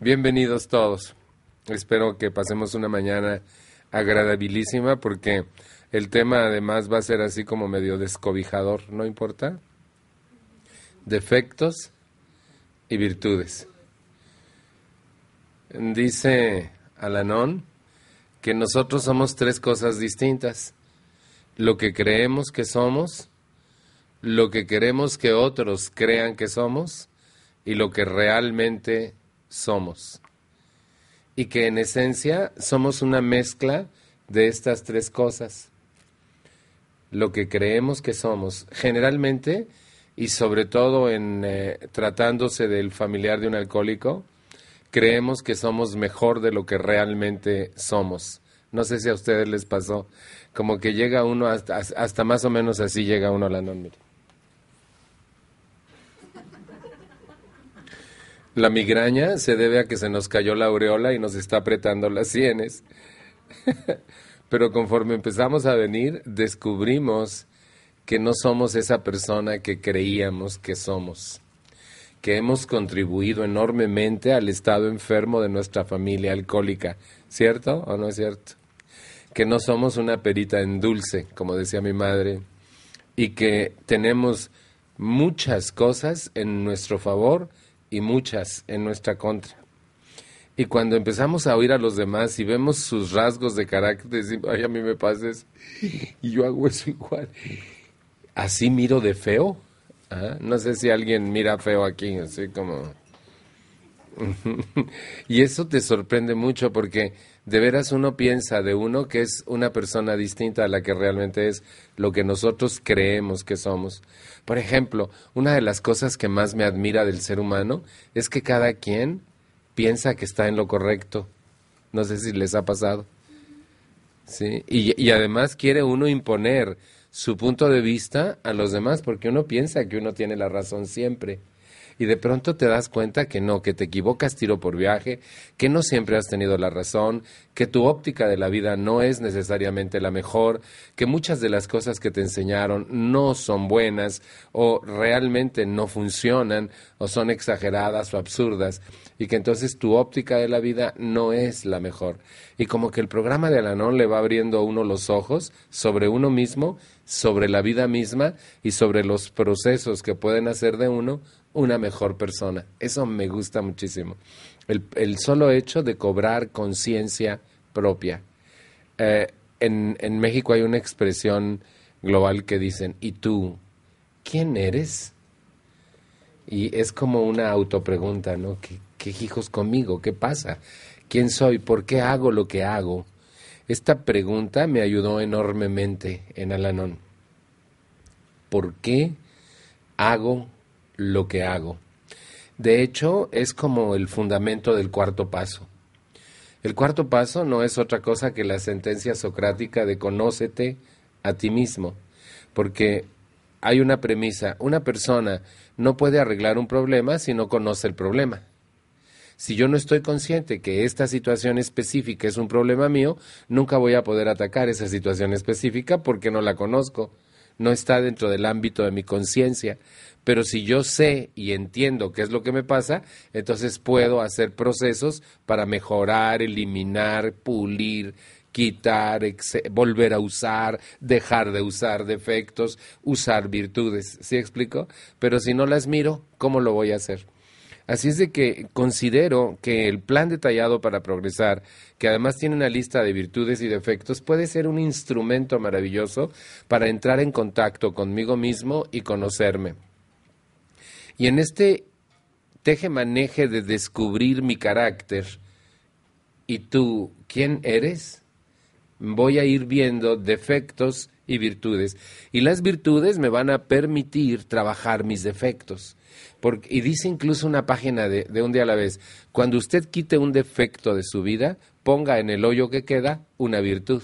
bienvenidos todos. Espero que pasemos una mañana agradabilísima porque el tema además va a ser así como medio descobijador, ¿no importa? Defectos y virtudes. Dice Alanón que nosotros somos tres cosas distintas. Lo que creemos que somos, lo que queremos que otros crean que somos y lo que realmente somos. Y que en esencia somos una mezcla de estas tres cosas. Lo que creemos que somos, generalmente, y sobre todo en eh, tratándose del familiar de un alcohólico, creemos que somos mejor de lo que realmente somos. No sé si a ustedes les pasó, como que llega uno hasta, más o menos así llega uno a la non La migraña se debe a que se nos cayó la aureola y nos está apretando las sienes. Pero conforme empezamos a venir, descubrimos que no somos esa persona que creíamos que somos, que hemos contribuido enormemente al estado enfermo de nuestra familia alcohólica, ¿cierto o no es cierto? Que no somos una perita en dulce, como decía mi madre, y que tenemos muchas cosas en nuestro favor, y muchas en nuestra contra. Y cuando empezamos a oír a los demás y vemos sus rasgos de carácter, decimos, a mí me pases y yo hago eso igual. ¿Así miro de feo? ¿Ah? No sé si alguien mira feo aquí, así como... y eso te sorprende mucho porque de veras uno piensa de uno que es una persona distinta a la que realmente es lo que nosotros creemos que somos. Por ejemplo, una de las cosas que más me admira del ser humano es que cada quien piensa que está en lo correcto. No sé si les ha pasado. ¿Sí? Y, y además quiere uno imponer su punto de vista a los demás porque uno piensa que uno tiene la razón siempre y de pronto te das cuenta que no, que te equivocas tiro por viaje, que no siempre has tenido la razón, que tu óptica de la vida no es necesariamente la mejor, que muchas de las cosas que te enseñaron no son buenas o realmente no funcionan o son exageradas o absurdas y que entonces tu óptica de la vida no es la mejor. Y como que el programa de Alanón le va abriendo a uno los ojos sobre uno mismo, sobre la vida misma y sobre los procesos que pueden hacer de uno una mejor persona. Eso me gusta muchísimo. El, solo hecho de cobrar conciencia propia. Eh, en, en, México hay una expresión global que dicen, ¿y tú quién eres? Y es como una autopregunta, ¿no? ¿Qué, ¿Qué hijos conmigo? ¿Qué pasa? ¿Quién soy? ¿Por qué hago lo que hago? Esta pregunta me ayudó enormemente en Alanón. ¿Por qué hago lo que hago. De hecho, es como el fundamento del cuarto paso. El cuarto paso no es otra cosa que la sentencia socrática de conócete a ti mismo, porque hay una premisa, una persona no puede arreglar un problema si no conoce el problema. Si yo no estoy consciente que esta situación específica es un problema mío, nunca voy a poder atacar esa situación específica porque no la conozco, no está dentro del ámbito de mi conciencia. Pero si yo sé y entiendo qué es lo que me pasa, entonces puedo hacer procesos para mejorar, eliminar, pulir, quitar, volver a usar, dejar de usar defectos, usar virtudes. ¿Sí explico? Pero si no las miro, ¿cómo lo voy a hacer? Así es de que considero que el plan detallado para progresar, que además tiene una lista de virtudes y defectos, puede ser un instrumento maravilloso para entrar en contacto conmigo mismo y conocerme. Y en este teje-maneje de descubrir mi carácter y tú, ¿quién eres? Voy a ir viendo defectos y virtudes. Y las virtudes me van a permitir trabajar mis defectos. Porque, y dice incluso una página de, de un día a la vez, cuando usted quite un defecto de su vida, ponga en el hoyo que queda una virtud.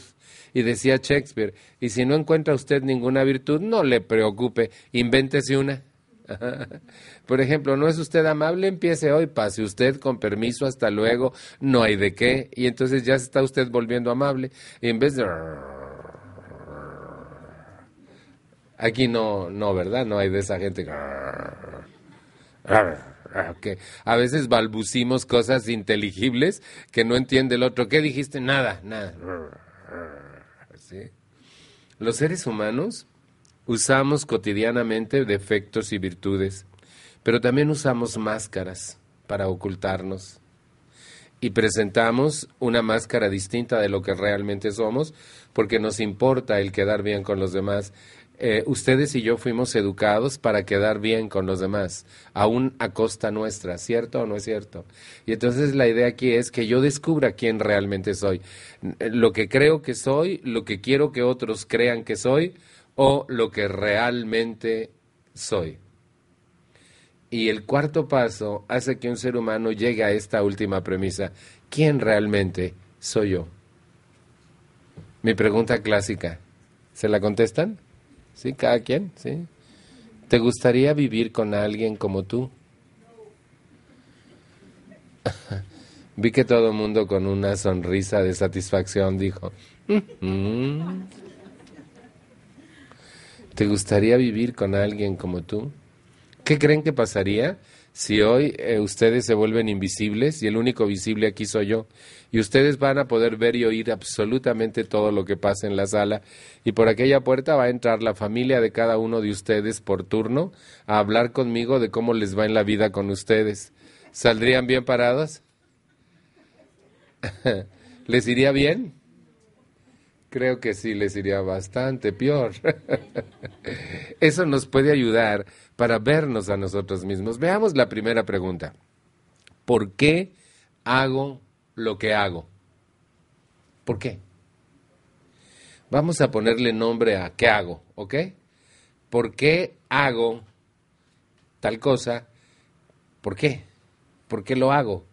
Y decía Shakespeare, y si no encuentra usted ninguna virtud, no le preocupe, invéntese una. Por ejemplo, ¿no es usted amable? Empiece hoy, pase usted con permiso, hasta luego, no hay de qué. Y entonces ya está usted volviendo amable. Y en vez de... Aquí no, no, ¿verdad? No hay de esa gente que a veces balbucimos cosas inteligibles que no entiende el otro. ¿Qué dijiste? Nada, nada. Los seres humanos usamos cotidianamente defectos y virtudes, pero también usamos máscaras para ocultarnos y presentamos una máscara distinta de lo que realmente somos porque nos importa el quedar bien con los demás. Eh, ustedes y yo fuimos educados para quedar bien con los demás, aún a costa nuestra, ¿cierto o no es cierto? Y entonces la idea aquí es que yo descubra quién realmente soy, lo que creo que soy, lo que quiero que otros crean que soy, o lo que realmente soy. Y el cuarto paso hace que un ser humano llegue a esta última premisa. ¿Quién realmente soy yo? Mi pregunta clásica. ¿Se la contestan? ¿Sí? ¿Cada quien? ¿Sí? ¿Te gustaría vivir con alguien como tú? Vi que todo el mundo con una sonrisa de satisfacción dijo, mm-hmm". ¿Te gustaría vivir con alguien como tú? ¿Qué creen que pasaría si hoy eh, ustedes se vuelven invisibles y el único visible aquí soy yo? Y ustedes van a poder ver y oír absolutamente todo lo que pasa en la sala y por aquella puerta va a entrar la familia de cada uno de ustedes por turno a hablar conmigo de cómo les va en la vida con ustedes. ¿Saldrían bien parados? ¿Les iría bien? Creo que sí les iría bastante peor. Eso nos puede ayudar para vernos a nosotros mismos. Veamos la primera pregunta. ¿Por qué hago lo que hago? ¿Por qué? Vamos a ponerle nombre a qué hago, ¿ok? ¿Por qué hago tal cosa? ¿Por qué? ¿Por qué lo hago?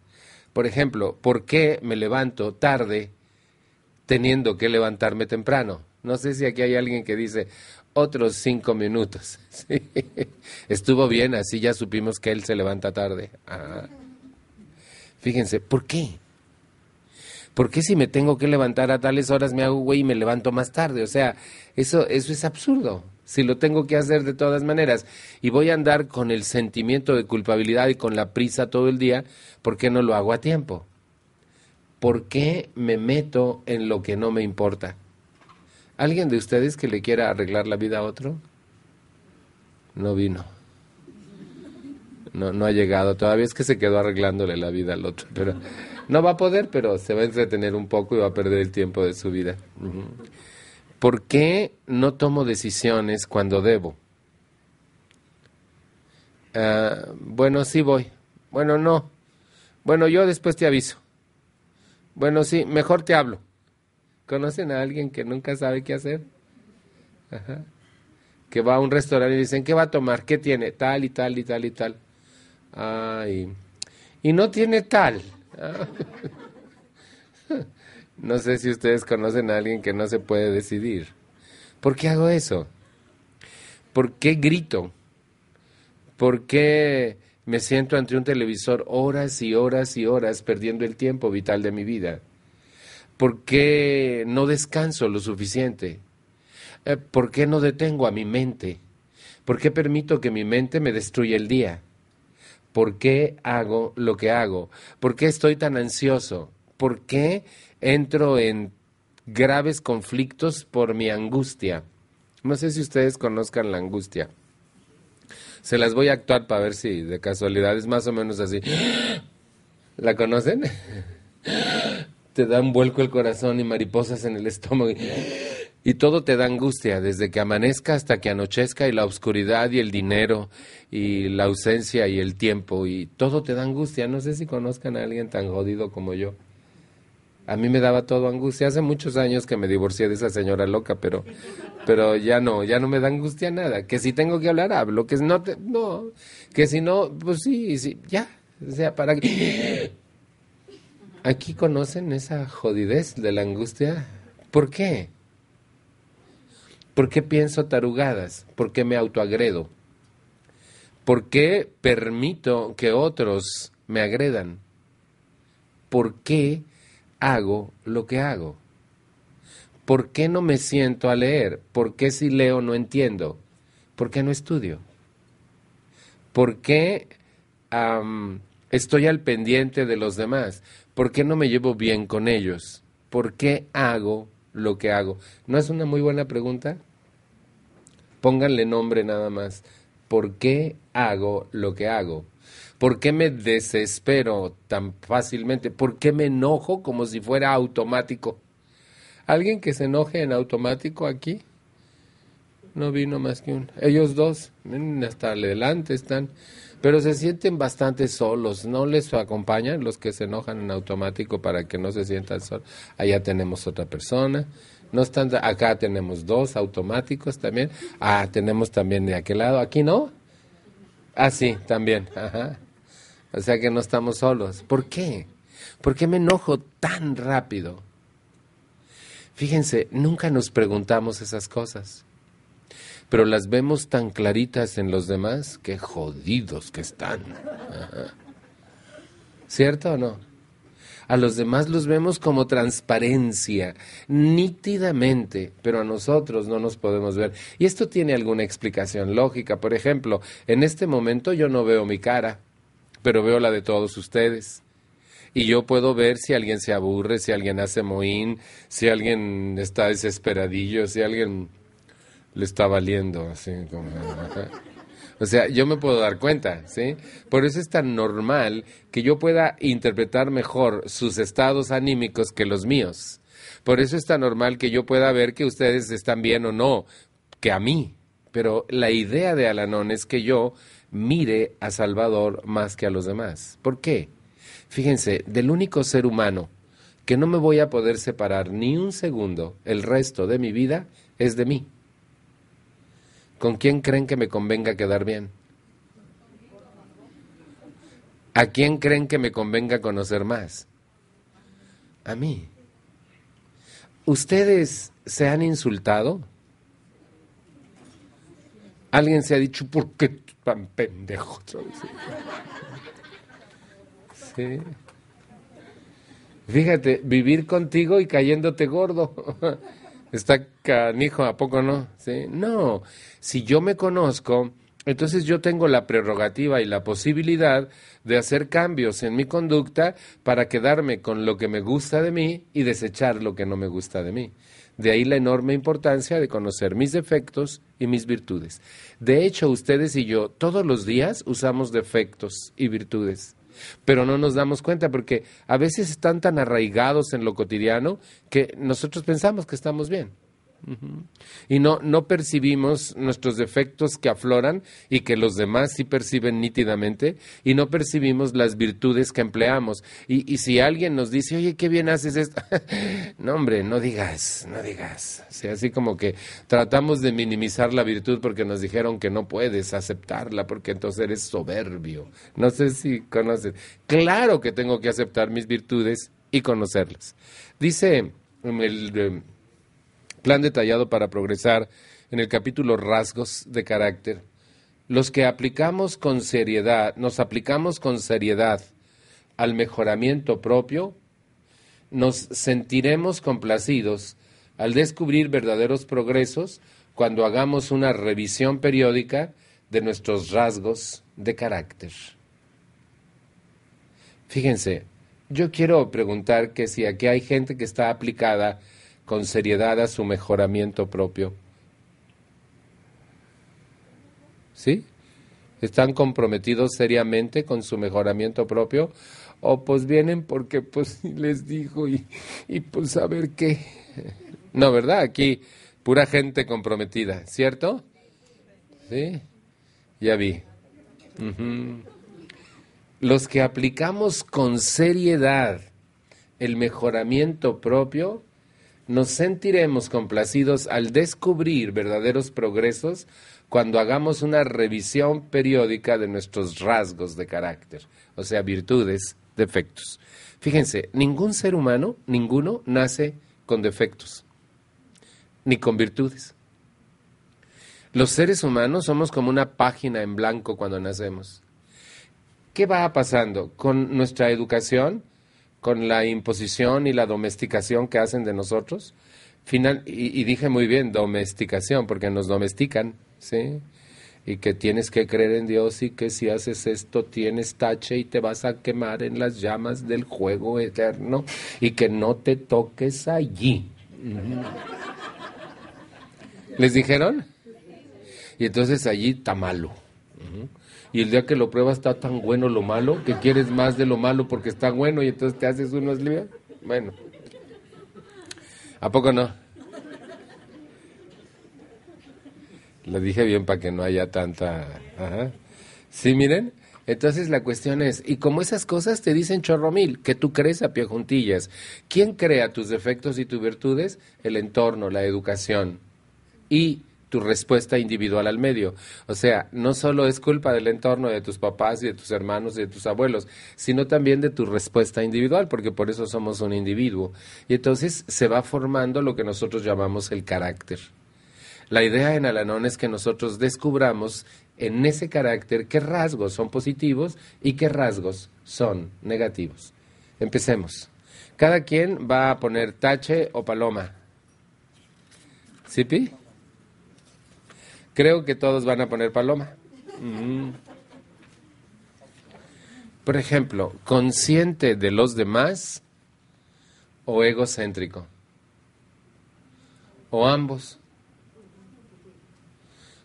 Por ejemplo, ¿por qué me levanto tarde teniendo que levantarme temprano. No sé si aquí hay alguien que dice otros cinco minutos. Estuvo bien, así ya supimos que él se levanta tarde. Ah. Fíjense, ¿por qué? ¿Por qué si me tengo que levantar a tales horas me hago güey y me levanto más tarde? O sea, eso, eso es absurdo. Si lo tengo que hacer de todas maneras y voy a andar con el sentimiento de culpabilidad y con la prisa todo el día, ¿por qué no lo hago a tiempo? ¿por qué me meto en lo que no me importa? ¿Alguien de ustedes que le quiera arreglar la vida a otro? No vino. No, no ha llegado. Todavía es que se quedó arreglándole la vida al otro. Pero no va a poder, pero se va a entretener un poco y va a perder el tiempo de su vida. ¿Por qué no tomo decisiones cuando debo? Ah, bueno, sí voy. Bueno, no. Bueno, yo después te aviso. Bueno, sí, mejor te hablo. ¿Conocen a alguien que nunca sabe qué hacer? Ajá. Que va a un restaurante y dicen, ¿qué va a tomar? ¿Qué tiene? Tal y tal y tal y tal. Ay. Y no tiene tal. no sé si ustedes conocen a alguien que no se puede decidir. ¿Por qué hago eso? ¿Por qué grito? ¿Por qué me siento ante un televisor horas y horas y horas perdiendo el tiempo vital de mi vida? ¿Por qué no descanso lo suficiente? Eh, ¿Por qué no detengo a mi mente? ¿Por qué permito que mi mente me destruya el día? ¿Por qué hago lo que hago? ¿Por qué estoy tan ansioso? ¿Por qué entro en graves conflictos por mi angustia? No sé si ustedes conozcan la angustia. Se las voy a actuar para ver si de casualidad es más o menos así. ¿La conocen? Te da un vuelco el corazón y mariposas en el estómago. Y todo te da angustia, desde que amanezca hasta que anochezca, y la oscuridad y el dinero, y la ausencia y el tiempo, y todo te da angustia. No sé si conozcan a alguien tan jodido como yo. A mí me daba todo angustia. Hace muchos años que me divorcié de esa señora loca, pero, pero ya no, ya no me da angustia nada. Que si tengo que hablar, hablo. Que no, te, no, que si no, pues sí, sí, ya. O sea, para que... Aquí conocen esa jodidez de la angustia. ¿Por qué? ¿Por qué pienso tarugadas? ¿Por qué me autoagredo? ¿Por qué permito que otros me agredan? ¿Por qué hago lo que hago? ¿Por qué no me siento a leer? ¿Por qué si leo no entiendo? ¿Por qué no estudio? ¿Por qué estoy al pendiente de los demás? ¿Por qué no me llevo bien con ellos? ¿Por qué hago lo que hago? ¿No es una muy buena pregunta? Pónganle nombre nada más. ¿Por qué hago lo que hago? ¿Por qué me desespero tan fácilmente? ¿Por qué me enojo como si fuera automático? ¿Alguien que se enoje en automático aquí? No vino más que un. Ellos dos, hasta adelante están, pero se sienten bastante solos. ¿No les acompañan los que se enojan en automático para que no se sientan solos? Allá tenemos otra persona. No están, acá tenemos dos automáticos también. Ah, tenemos también de aquel lado. Aquí no. Ah, sí, también. Ajá. O sea que no estamos solos. ¿Por qué? ¿Por qué me enojo tan rápido? Fíjense, nunca nos preguntamos esas cosas, pero las vemos tan claritas en los demás que jodidos que están. ¿Cierto o no? A los demás los vemos como transparencia, nítidamente, pero a nosotros no nos podemos ver. Y esto tiene alguna explicación lógica. Por ejemplo, en este momento yo no veo mi cara, pero veo la de todos ustedes. Y yo puedo ver si alguien se aburre, si alguien hace moín, si alguien está desesperadillo, si alguien le está valiendo, así como... O sea, yo me puedo dar cuenta, ¿sí? Por eso es tan normal que yo pueda interpretar mejor sus estados anímicos que los míos. Por eso es tan normal que yo pueda ver que ustedes están bien o no, que a mí. Pero la idea de Alanón es que yo mire a Salvador más que a los demás. ¿Por qué? Fíjense, del único ser humano que no me voy a poder separar ni un segundo el resto de mi vida es de mí. ¿Con quién creen que me convenga quedar bien? ¿A quién creen que me convenga conocer más? A mí. ¿Ustedes se han insultado? ¿Alguien se ha dicho, ¿por qué tan pendejo? Sí. Fíjate, vivir contigo y cayéndote gordo. Está canijo, ¿a poco no? ¿Sí? No, si yo me conozco, entonces yo tengo la prerrogativa y la posibilidad de hacer cambios en mi conducta para quedarme con lo que me gusta de mí y desechar lo que no me gusta de mí. De ahí la enorme importancia de conocer mis defectos y mis virtudes. De hecho, ustedes y yo todos los días usamos defectos y virtudes pero no nos damos cuenta porque a veces están tan arraigados en lo cotidiano que nosotros pensamos que estamos bien. Y no, no percibimos nuestros defectos que afloran y que los demás sí perciben nítidamente y no percibimos las virtudes que empleamos. Y, y si alguien nos dice, oye, qué bien haces esto, no hombre, no digas, no digas. Sea, así como que tratamos de minimizar la virtud porque nos dijeron que no puedes aceptarla porque entonces eres soberbio. No sé si conoces. Claro que tengo que aceptar mis virtudes y conocerlas. Dice el eh, plan detallado para progresar en el capítulo rasgos de carácter. Los que aplicamos con seriedad, nos aplicamos con seriedad al mejoramiento propio, nos sentiremos complacidos al descubrir verdaderos progresos cuando hagamos una revisión periódica de nuestros rasgos de carácter. Fíjense, yo quiero preguntar que si aquí hay gente que está aplicada con seriedad a su mejoramiento propio. ¿Sí? ¿Están comprometidos seriamente con su mejoramiento propio? O pues vienen porque pues les dijo y, y pues a ver qué. No, ¿verdad? Aquí pura gente comprometida, ¿cierto? Sí, ya vi. Los que aplicamos con seriedad el mejoramiento propio, nos sentiremos complacidos al descubrir verdaderos progresos cuando hagamos una revisión periódica de nuestros rasgos de carácter, o sea, virtudes, defectos. Fíjense, ningún ser humano, ninguno, nace con defectos, ni con virtudes. Los seres humanos somos como una página en blanco cuando nacemos. ¿Qué va pasando con nuestra educación, con la imposición y la domesticación que hacen de nosotros? Final, y, y dije muy bien, domesticación, porque nos domestican, ¿sí? y que tienes que creer en Dios y que si haces esto tienes tache y te vas a quemar en las llamas del juego eterno y que no te toques allí. ¿Les dijeron? Y entonces allí está malo. Y el día que lo pruebas está tan bueno lo malo que quieres más de lo malo porque está bueno y entonces te haces unos líos. Bueno. ¿A poco no? Lo dije bien para que no haya tanta... Sí, miren. Entonces la cuestión es, y como esas cosas te dicen chorro mil, que tú crees a pie juntillas, ¿quién crea tus defectos y tus virtudes? El entorno, la educación y tu respuesta individual al medio. O sea, no solo es culpa del entorno de tus papás y de tus hermanos y de tus abuelos, sino también de tu respuesta individual, porque por eso somos un individuo. Y entonces se va formando lo que nosotros llamamos el carácter. La idea en Alanón es que nosotros descubramos en ese carácter qué rasgos son positivos y qué rasgos son negativos. Empecemos. Cada quien va a poner tache o paloma. ¿Sipi? Creo que todos van a poner paloma. Mm. Por ejemplo, consciente de los demás o egocéntrico. O ambos.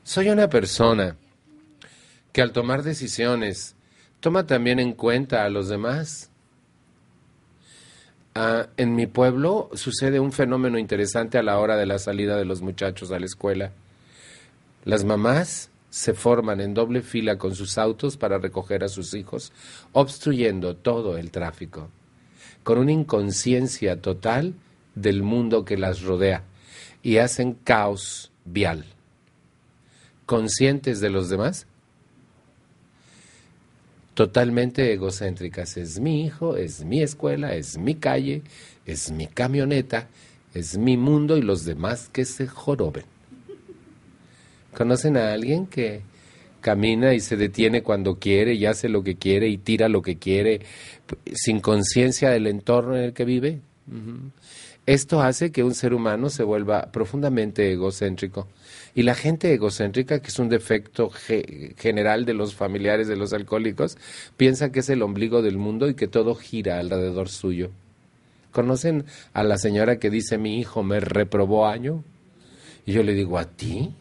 Soy una persona que al tomar decisiones toma también en cuenta a los demás. Ah, en mi pueblo sucede un fenómeno interesante a la hora de la salida de los muchachos a la escuela. Las mamás se forman en doble fila con sus autos para recoger a sus hijos, obstruyendo todo el tráfico, con una inconsciencia total del mundo que las rodea, y hacen caos vial conscientes de los demás, totalmente egocéntricas. Es mi hijo, es mi escuela, es mi calle, es mi camioneta, es mi mundo y los demás que se joroben. ¿Conocen a alguien que camina y se detiene cuando quiere y hace lo que quiere y tira lo que quiere sin conciencia del entorno en el que vive? Esto hace que un ser humano se vuelva profundamente egocéntrico. Y la gente egocéntrica, que es un defecto general de los familiares de los alcohólicos, piensa que es el ombligo del mundo y que todo gira alrededor suyo. ¿Conocen a la señora que dice mi hijo me reprobó año? Y yo le digo, ¿a ti?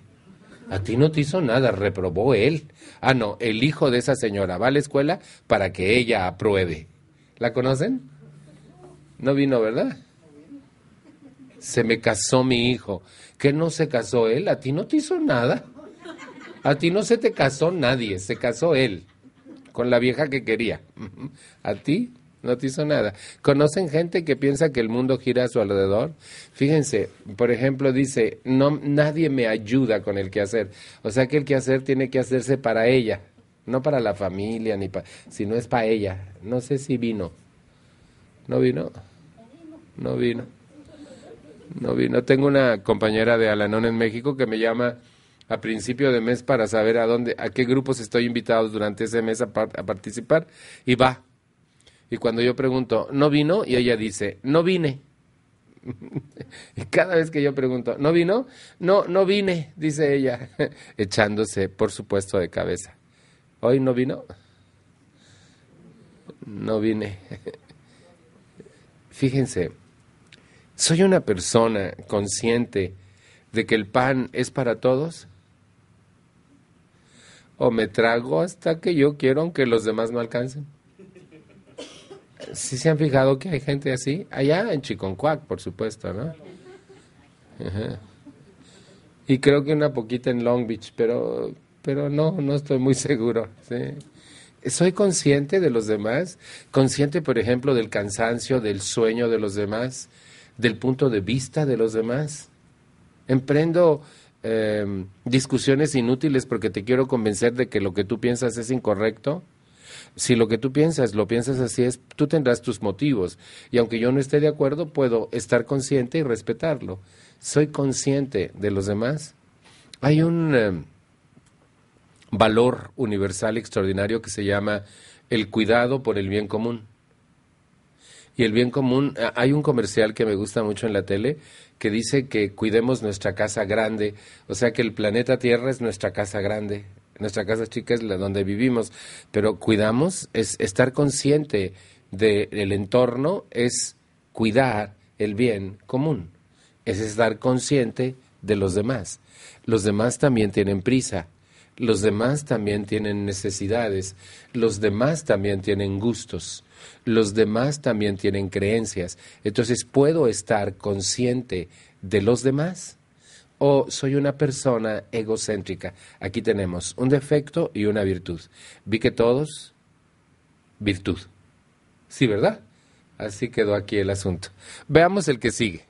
A ti no te hizo nada, reprobó él. Ah, no, el hijo de esa señora va a la escuela para que ella apruebe. ¿La conocen? No vino, ¿verdad? Se me casó mi hijo que no se casó él? A ti no te hizo nada. A ti no se te casó nadie, se casó él con la vieja que quería. A ti no te hizo nada. ¿Conocen gente que piensa que el mundo gira a su alrededor? Fíjense, por ejemplo, dice, no, nadie me ayuda con el quehacer. O sea que el quehacer tiene que hacerse para ella, no para la familia, ni para, sino es para ella. No sé si vino. ¿No vino? No vino. No vino. Tengo una compañera de Alanón en México que me llama a principio de mes para saber a dónde, a qué grupos estoy invitado durante ese mes a, a participar y va. Y cuando yo pregunto, ¿no vino? Y ella dice, no vine. y cada vez que yo pregunto, ¿no vino? No, no vine, dice ella, echándose, por supuesto, de cabeza. ¿Hoy no vino? No vine. Fíjense, ¿Soy una persona consciente de que el pan es para todos? ¿O me trago hasta que yo quiero aunque los demás no alcancen? ¿Sí se han fijado que hay gente así? Allá en Chiconcuac, por supuesto, ¿no? Y creo que una poquita en Long Beach, pero, pero no, no estoy muy seguro. ¿Soy consciente de los demás? ¿Consciente, por ejemplo, del cansancio, del sueño de los demás? ¿Del punto de vista de los demás? ¿Emprendo em, discusiones inútiles porque te quiero convencer de que lo que tú piensas es incorrecto? Si lo que tú piensas lo piensas así es, tú tendrás tus motivos. Y aunque yo no esté de acuerdo, puedo estar consciente y respetarlo. ¿Soy consciente de los demás? Hay un... Em, valor universal extraordinario que se llama el cuidado por el bien común. Y el bien común, hay un comercial que me gusta mucho en la tele que dice que cuidemos nuestra casa grande, o sea que el planeta Tierra es nuestra casa grande, nuestra casa chica es la donde vivimos, pero cuidamos, es estar consciente del entorno, es cuidar el bien común, es estar consciente de los demás. Los demás también tienen prisa, los demás también tienen necesidades, los demás también tienen gustos, los demás también tienen creencias. Entonces, ¿puedo estar consciente de los demás? ¿O soy una persona egocéntrica? Aquí tenemos un defecto y una virtud. Vi que todos, virtud. Sí, ¿verdad? Así quedó aquí el asunto. Veamos el que sigue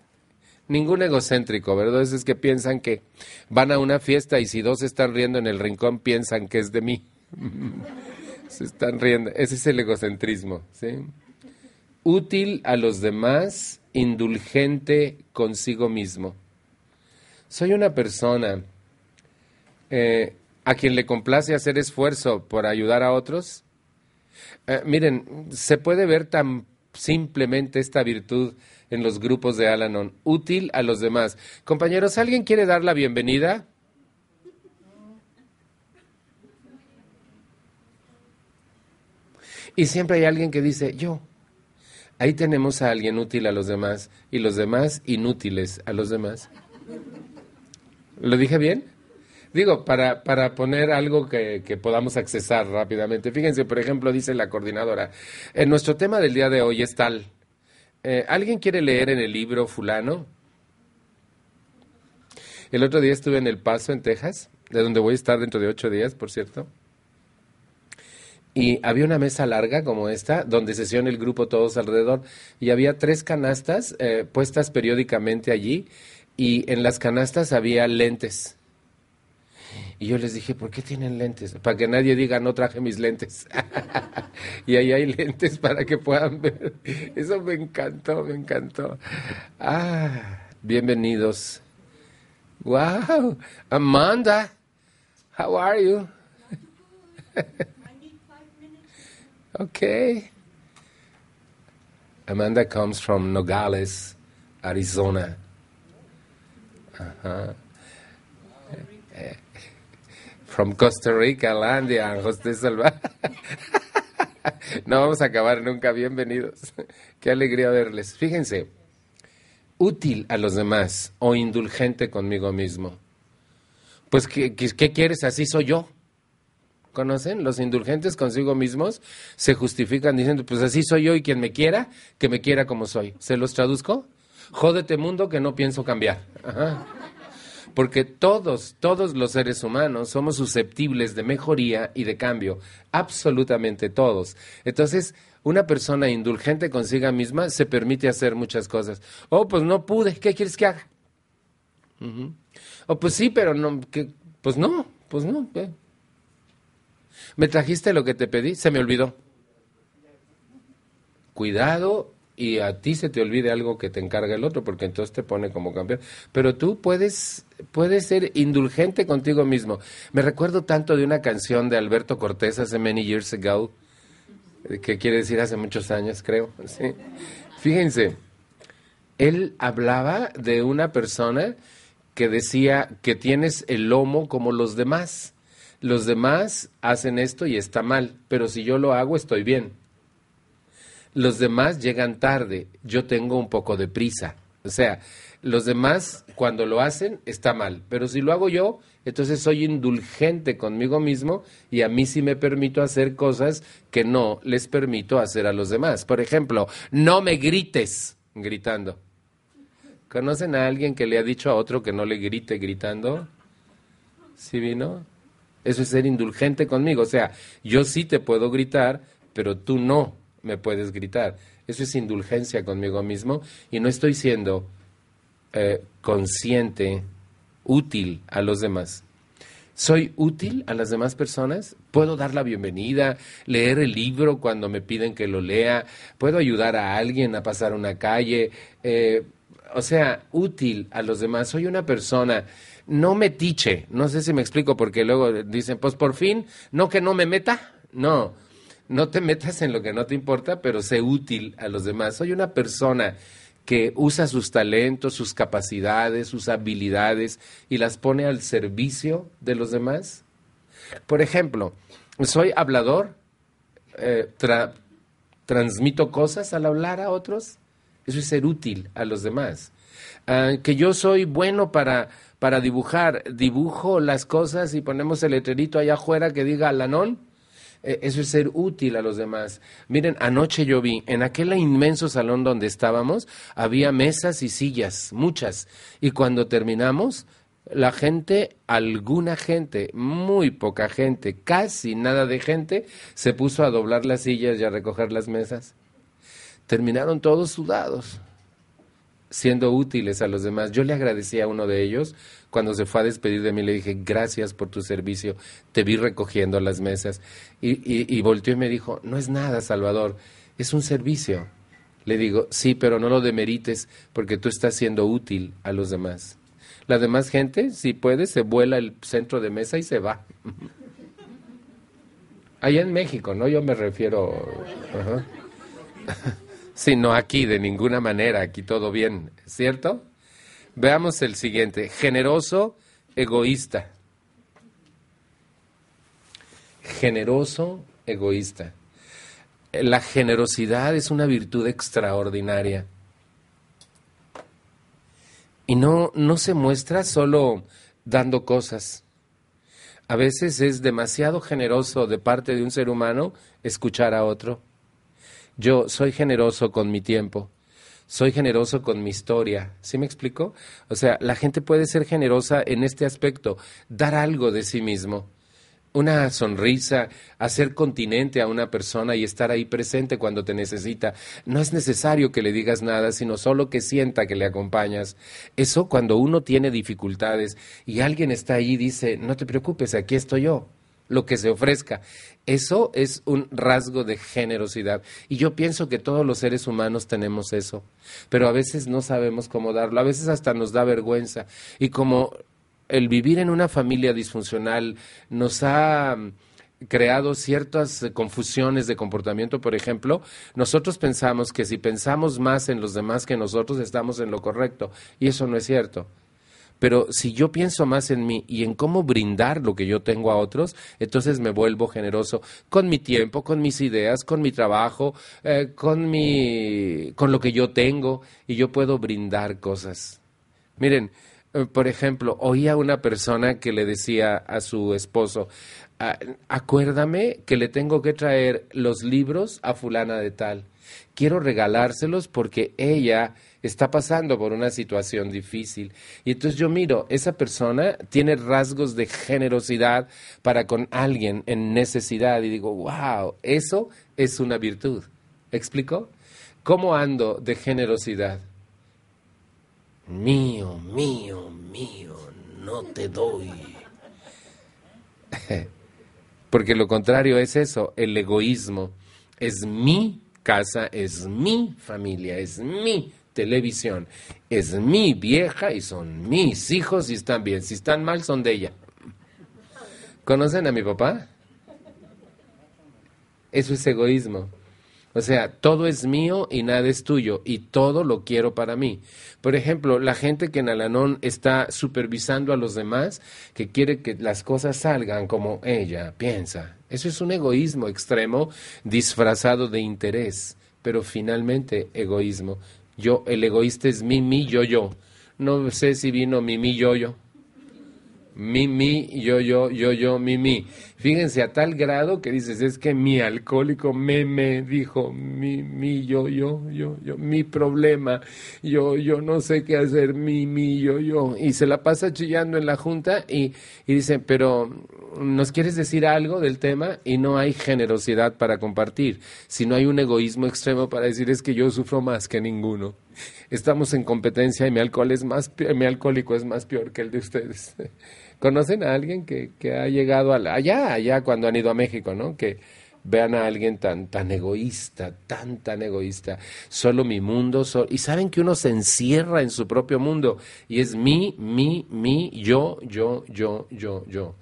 ningún egocéntrico, ¿verdad? Es que piensan que van a una fiesta y si dos están riendo en el rincón, piensan que es de mí. Se están riendo. Ese es el egocentrismo, ¿sí? Útil a los demás, indulgente consigo mismo. Soy una persona eh, a quien le complace hacer esfuerzo por ayudar a otros. Eh, miren, se puede ver tan simplemente esta virtud en los grupos de Alanon, útil a los demás. Compañeros, ¿alguien quiere dar la bienvenida? Y siempre hay alguien que dice, yo. Ahí tenemos a alguien útil a los demás y los demás inútiles a los demás. ¿Lo dije bien? Digo, para, para poner algo que, que, podamos accesar rápidamente. Fíjense, por ejemplo, dice la coordinadora, en nuestro tema del día de hoy es tal, eh, ¿Alguien quiere leer en el libro fulano? El otro día estuve en El Paso, en Texas, de donde voy a estar dentro de ocho días, por cierto. Y había una mesa larga como esta, donde sesiona el grupo todos alrededor, y había tres canastas eh, puestas periódicamente allí, y en las canastas había lentes. Y yo les dije, ¿por qué tienen lentes? Para que nadie diga, no traje mis lentes. y ahí hay lentes para que puedan ver. Eso me encantó, me encantó. Ah, bienvenidos. Wow, Amanda, how are you? okay. Amanda comes from Nogales, Arizona. From Costa Rica, Landia, José Salva. no vamos a acabar nunca. Bienvenidos. Qué alegría verles. Fíjense, útil a los demás o indulgente conmigo mismo. Pues, ¿qué, qué quieres? Así soy yo. ¿Conocen? Los indulgentes consigo mismos se justifican diciendo, pues así soy yo y quien me quiera, que me quiera como soy. ¿Se los traduzco? Jódete mundo que no pienso cambiar. Porque todos, todos los seres humanos somos susceptibles de mejoría y de cambio, absolutamente todos. Entonces, una persona indulgente consigo misma se permite hacer muchas cosas. Oh, pues no pude, ¿qué quieres que haga? Oh, pues sí, pero no, pues no, pues no. ¿Me trajiste lo que te pedí? Se me olvidó. Cuidado y a ti se te olvide algo que te encarga el otro, porque entonces te pone como campeón. Pero tú puedes, puedes ser indulgente contigo mismo. Me recuerdo tanto de una canción de Alberto Cortés hace many years ago, que quiere decir hace muchos años, creo. ¿sí? Fíjense, él hablaba de una persona que decía que tienes el lomo como los demás. Los demás hacen esto y está mal, pero si yo lo hago estoy bien los demás llegan tarde, yo tengo un poco de prisa. O sea, los demás cuando lo hacen está mal, pero si lo hago yo, entonces soy indulgente conmigo mismo y a mí sí me permito hacer cosas que no les permito hacer a los demás. Por ejemplo, no me grites gritando. ¿Conocen a alguien que le ha dicho a otro que no le grite gritando? ¿Sí vino? Eso es ser indulgente conmigo. O sea, yo sí te puedo gritar, pero tú no me puedes gritar. Eso es indulgencia conmigo mismo y no estoy siendo eh, consciente, útil a los demás. ¿Soy útil a las demás personas? ¿Puedo dar la bienvenida, leer el libro cuando me piden que lo lea? ¿Puedo ayudar a alguien a pasar una calle? Eh, o sea, útil a los demás. Soy una persona no metiche. No sé si me explico porque luego dicen, pues por fin, no que no me meta. No, no te metas en lo que no te importa, pero sé útil a los demás. Soy una persona que usa sus talentos, sus capacidades, sus habilidades y las pone al servicio de los demás. Por ejemplo, soy hablador, eh, transmito cosas al hablar a otros, eso es ser útil a los demás. Ah, que yo soy bueno para, para dibujar, dibujo las cosas y ponemos el letrerito allá afuera que diga Lanón eh, eso es ser útil a los demás. Miren, anoche yo vi, en aquel inmenso salón donde estábamos, había mesas y sillas, muchas. Y cuando terminamos, la gente, alguna gente, muy poca gente, casi nada de gente, se puso a doblar las sillas y a recoger las mesas. Terminaron todos sudados, siendo útiles a los demás. Yo le agradecí a uno de ellos cuando se fue a despedir de mí, le dije, gracias por tu servicio, te vi recogiendo las mesas. Y, y, volteó y me dijo, no es nada, Salvador, es un servicio. Le digo, sí, pero no lo demerites porque tú estás siendo útil a los demás. La demás gente, si puede, se vuela el centro de mesa y se va. Allá en México, ¿no? Yo me refiero... Sí, no aquí, de ninguna manera, aquí todo bien, ¿cierto? Veamos el siguiente. Generoso, egoísta. Generoso, egoísta. La generosidad es una virtud extraordinaria. Y no, no se muestra solo dando cosas. A veces es demasiado generoso de parte de un ser humano escuchar a otro. Yo soy generoso con mi tiempo soy generoso con mi historia. ¿Sí me explico? O sea, la gente puede ser generosa en este aspecto, dar algo de sí mismo. Una sonrisa, hacer continente a una persona y estar ahí presente cuando te necesita. No es necesario que le digas nada, sino solo que sienta que le acompañas. Eso cuando uno tiene dificultades y alguien está ahí y dice, no te preocupes, aquí estoy yo lo que se ofrezca. Eso es un rasgo de generosidad. Y yo pienso que todos los seres humanos tenemos eso, pero a veces no sabemos cómo darlo, a veces hasta nos da vergüenza. Y como el vivir en una familia disfuncional nos ha mm, creado ciertas eh, confusiones de comportamiento, por ejemplo, nosotros pensamos que si pensamos más en los demás que nosotros estamos en lo correcto, y eso no es cierto. Pero si yo pienso más en mí y en cómo brindar lo que yo tengo a otros, entonces me vuelvo generoso con mi tiempo, con mis ideas, con mi trabajo, eh, con, mi, con lo que yo tengo y yo puedo brindar cosas. Miren, eh, por ejemplo, oía una persona que le decía a su esposo, ah, acuérdame que le tengo que traer los libros a fulana de tal. Quiero regalárselos porque ella está pasando por una situación difícil. Y entonces yo miro, esa persona tiene rasgos de generosidad para con alguien en necesidad y digo, wow, eso es una virtud. ¿Explico? ¿Cómo ando de generosidad? Mío, mío, mío, no te doy. Porque lo contrario es eso, el egoísmo. Es mi casa, es mi familia, es mi televisión. Es mi vieja y son mis hijos y están bien. Si están mal, son de ella. ¿Conocen a mi papá? Eso es egoísmo. O sea, todo es mío y nada es tuyo y todo lo quiero para mí. Por ejemplo, la gente que en Alanón está supervisando a los demás, que quiere que las cosas salgan como ella piensa. Eso es un egoísmo extremo disfrazado de interés, pero finalmente egoísmo. Yo, el egoísta es mi, mi, yo, yo. No sé si vino mi, mi, yo, yo. Mi, mi, yo, yo, yo, yo, mi, mi. Fíjense a tal grado que dices, es que mi alcohólico me, me dijo, mi, mi, yo, yo, yo, yo, mi problema, yo, yo no sé qué hacer, mi, mi, yo, yo. Y se la pasa chillando en la junta y, y dice, pero ¿nos quieres decir algo del tema? Y no hay generosidad para compartir, sino hay un egoísmo extremo para decir, es que yo sufro más que ninguno. Estamos en competencia y mi alcohol es más, mi alcohólico es más peor que el de ustedes. ¿Conocen a alguien que, que ha llegado allá, allá cuando han ido a México, ¿no? Que vean a alguien tan, tan egoísta, tan, tan egoísta. Solo mi mundo, y saben que uno se encierra en su propio mundo y es mi, mi, mi, yo, yo, yo, yo, yo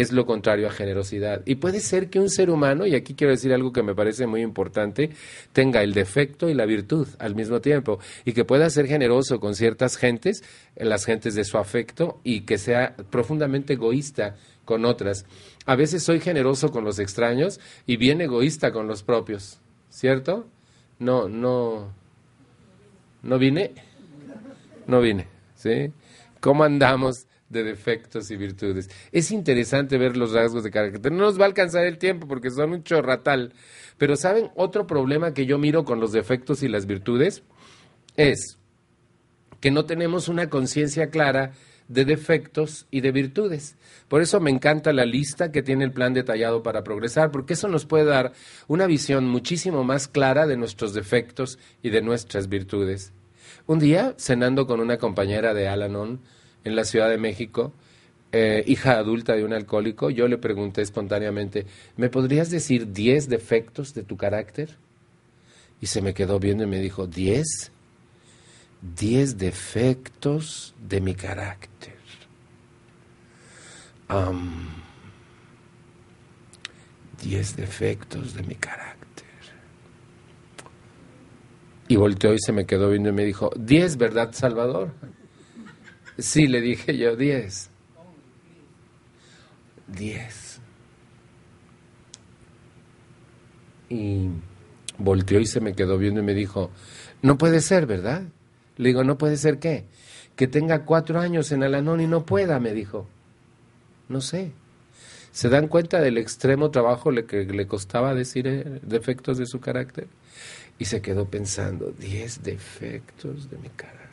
es lo contrario a generosidad. Y puede ser que un ser humano, y aquí quiero decir algo que me parece muy importante, tenga el defecto y la virtud al mismo tiempo, y que pueda ser generoso con ciertas gentes, las gentes de su afecto, y que sea profundamente egoísta con otras. A veces soy generoso con los extraños y bien egoísta con los propios, ¿cierto? No, no, no vine, no vine, ¿sí? ¿Cómo andamos? De defectos y virtudes. Es interesante ver los rasgos de carácter. No nos va a alcanzar el tiempo porque son un chorratal. Pero ¿saben? Otro problema que yo miro con los defectos y las virtudes es que no tenemos una conciencia clara de defectos y de virtudes. Por eso me encanta la lista que tiene el plan detallado para progresar, porque eso nos puede dar una visión muchísimo más clara de nuestros defectos y de nuestras virtudes. Un día, cenando con una compañera de Alanon, en la Ciudad de México, eh, hija adulta de un alcohólico, yo le pregunté espontáneamente, ¿me podrías decir 10 defectos de tu carácter? Y se me quedó viendo y me dijo, ¿10? 10 defectos de mi carácter. 10 defectos de mi carácter. Y volteó y se me quedó viendo y me dijo, ¿10 verdad, Salvador? Sí, le dije yo, diez. Diez. Y volteó y se me quedó viendo y me dijo, no puede ser, ¿verdad? Le digo, no puede ser qué? Que tenga cuatro años en Alanón y no pueda, me dijo. No sé. ¿Se dan cuenta del extremo trabajo que le costaba decir eh, defectos de su carácter? Y se quedó pensando, diez defectos de mi carácter.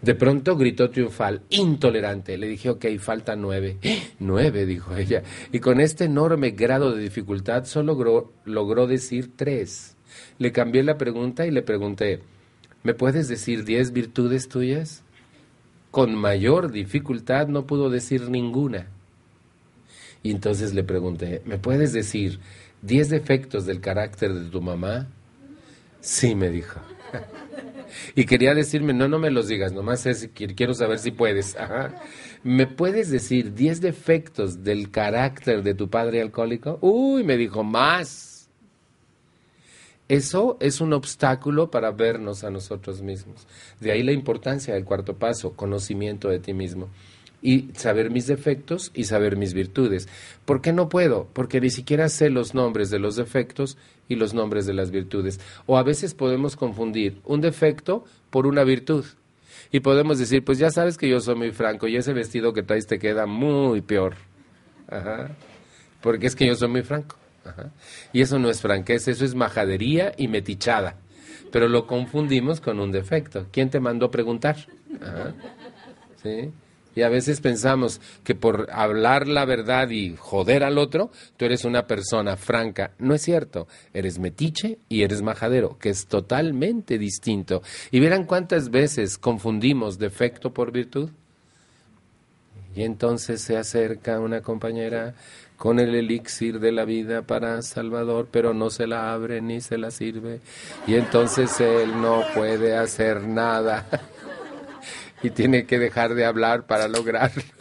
De pronto gritó triunfal, intolerante. Le dije, ok, falta nueve. Nueve, dijo ella. Y con este enorme grado de dificultad solo logró, logró decir tres. Le cambié la pregunta y le pregunté, ¿me puedes decir diez virtudes tuyas? Con mayor dificultad no pudo decir ninguna. Y entonces le pregunté, ¿me puedes decir diez defectos del carácter de tu mamá? Sí, me dijo. Y quería decirme, no, no me los digas, nomás es, quiero saber si puedes. ¿Me puedes decir 10 defectos del carácter de tu padre alcohólico? Uy, me dijo, más. Eso es un obstáculo para vernos a nosotros mismos. De ahí la importancia del cuarto paso, conocimiento de ti mismo y saber mis defectos y saber mis virtudes. ¿Por qué no puedo? Porque ni siquiera sé los nombres de los defectos y los nombres de las virtudes. O a veces podemos confundir un defecto por una virtud. Y podemos decir, pues ya sabes que yo soy muy franco y ese vestido que traes te queda muy peor. Porque es que yo soy muy franco. Ajá. Y eso no es franqueza, eso es majadería y metichada. Pero lo confundimos con un defecto. ¿Quién te mandó a preguntar? ¿Sí? Y a veces pensamos que por hablar la verdad y joder al otro, tú eres una persona franca. No es cierto. Eres metiche y eres majadero, que es totalmente distinto. Y verán cuántas veces confundimos defecto por virtud. Y entonces se acerca una compañera con el elixir de la vida para Salvador, pero no se la abre ni se la sirve. Y entonces él no puede hacer nada. y tiene que dejar de hablar para lograrlo.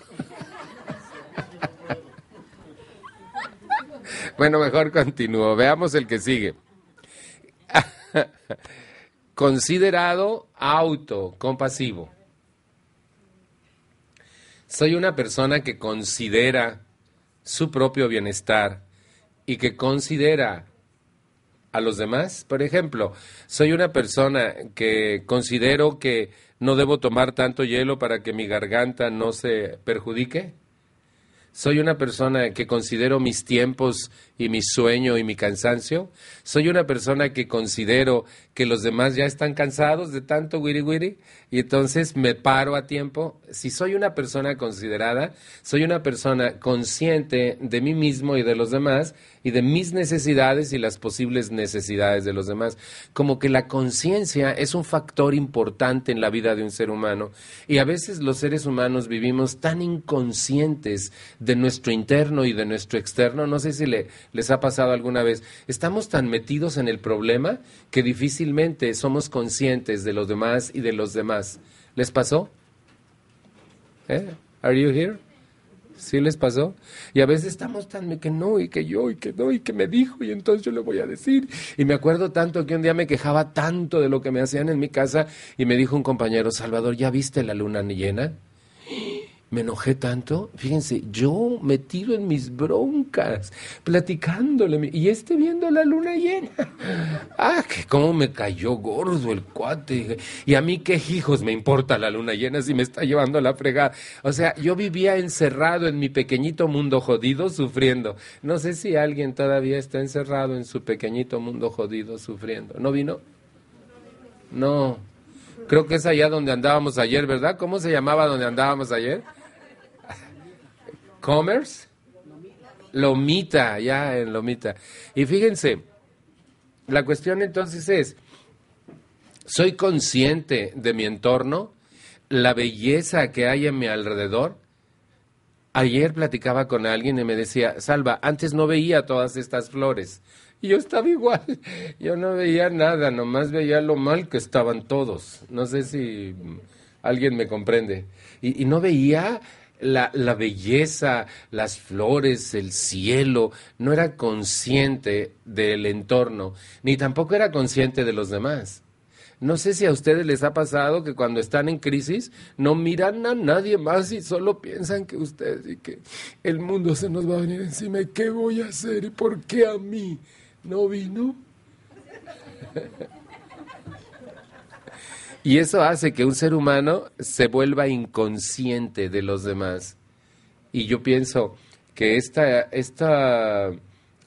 Bueno, mejor continúo. Veamos el que sigue. Considerado autocompasivo. Soy una persona que considera su propio bienestar y que considera a los demás. Por ejemplo, soy una persona que considero que no debo tomar tanto hielo para que mi garganta no se perjudique. Soy una persona que considero mis tiempos y mi sueño y mi cansancio. Soy una persona que considero que los demás ya están cansados de tanto wiri wiri y entonces me paro a tiempo. Si soy una persona considerada, soy una persona consciente de mí mismo y de los demás y de mis necesidades y las posibles necesidades de los demás. Como que la conciencia es un factor importante en la vida de un ser humano y a veces los seres humanos vivimos tan inconscientes de nuestro interno y de nuestro externo. No sé si le, les ha pasado alguna vez. Estamos tan metidos en el problema que difícilmente somos conscientes de los demás y de los demás. ¿Les pasó? ¿Eh? ¿Are you here? ¿Sí les pasó? Y a veces estamos tan que no, y que yo, y que no, y que me dijo, y entonces yo le voy a decir. Y me acuerdo tanto que un día me quejaba tanto de lo que me hacían en mi casa, y me dijo un compañero, Salvador, ¿ya viste la luna llena? Me enojé tanto, fíjense, yo metido en mis broncas, platicándole, y este viendo la luna llena. Ah, que cómo me cayó gordo el cuate. Y a mí qué hijos me importa la luna llena si me está llevando a la fregada. O sea, yo vivía encerrado en mi pequeñito mundo jodido, sufriendo. No sé si alguien todavía está encerrado en su pequeñito mundo jodido, sufriendo. ¿No vino? No. Creo que es allá donde andábamos ayer, ¿verdad? ¿Cómo se llamaba donde andábamos ayer? Commerce. Lomita, ya en Lomita. Y fíjense, la cuestión entonces es, ¿soy consciente de mi entorno? ¿La belleza que hay en mi alrededor? Ayer platicaba con alguien y me decía, Salva, antes no veía todas estas flores. Y yo estaba igual, yo no veía nada, nomás veía lo mal que estaban todos. No sé si alguien me comprende. Y, y no veía la, la, belleza, las flores, el cielo, no era consciente del entorno, ni tampoco era consciente de los demás. No sé si a ustedes les ha pasado que cuando están en crisis no miran a nadie más y solo piensan que ustedes y que el mundo se nos va a venir encima qué voy a hacer y por qué a mí no vino. Y eso hace que un ser humano se vuelva inconsciente de los demás. Y yo pienso que esta, esta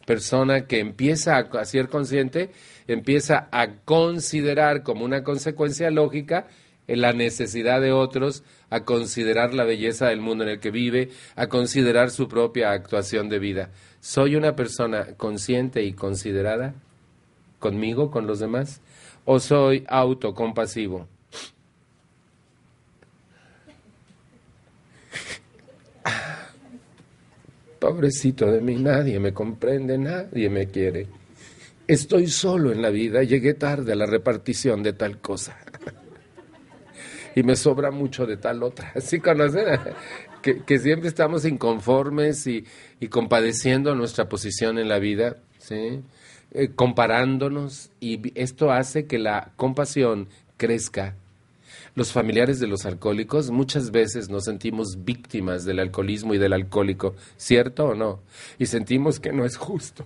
persona que empieza a, ser consciente, empieza a considerar como una consecuencia lógica la necesidad de otros, a considerar la belleza del mundo en el que vive, a considerar su propia actuación de vida. ¿Soy una persona consciente y considerada conmigo, con los demás? o soy autocompasivo? Pobrecito de mí, nadie me comprende, nadie me quiere. Estoy solo en la vida, llegué tarde a la repartición de tal cosa. y me sobra mucho de tal otra. ¿Sí conocen? que, siempre estamos inconformes y, y compadeciendo nuestra posición en la vida. ¿sí? Eh, comparándonos y esto hace que la compasión crezca. Los familiares de los alcohólicos muchas veces nos sentimos víctimas del alcoholismo y del alcohólico, ¿cierto o no? Y sentimos que no es justo.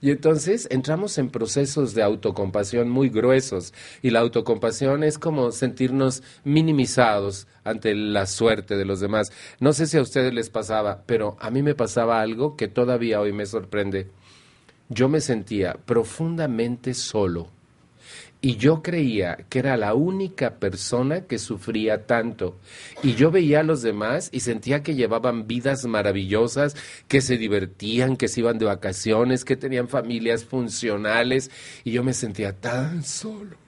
Y entonces entramos en procesos de autocompasión muy gruesos y la autocompasión es como sentirnos minimizados ante la suerte de los demás. No sé si a ustedes les pasaba, pero a mí me pasaba algo que todavía hoy me sorprende yo me sentía profundamente solo y yo creía que era la única persona que sufría tanto. Y yo veía a los demás y sentía que llevaban vidas maravillosas, que se divertían, que se iban de vacaciones, que tenían familias funcionales y yo me sentía tan solo.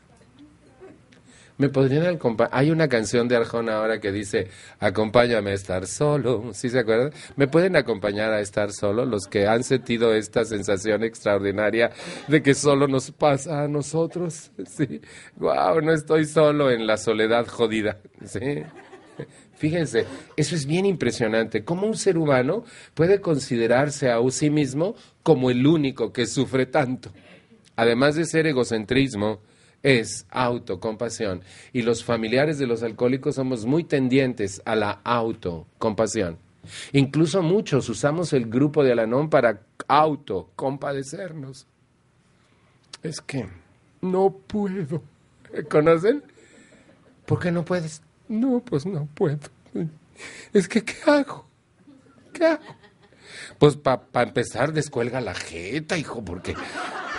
¿Me podrían acompañar? Hay una canción de Arjona ahora que dice, acompáñame a estar solo. ¿Sí se acuerdan? ¿Me pueden acompañar a estar solo? Los que han sentido esta sensación extraordinaria de que solo nos pasa a nosotros. Sí. Wow, no estoy solo en la soledad jodida. Sí. Fíjense, eso es bien impresionante. ¿Cómo un ser humano puede considerarse a sí mismo como el único que sufre tanto? Además de ser egocentrismo, es autocompasión. Y los familiares de los alcohólicos somos muy tendientes a la autocompasión. Incluso muchos usamos el grupo de Alanón para autocompadecernos. Es que no puedo. ¿Conocen? ¿Por qué no puedes? No, pues no puedo. Es que, ¿qué hago? ¿Qué hago? Pues para empezar, descuelga la jeta, hijo, porque,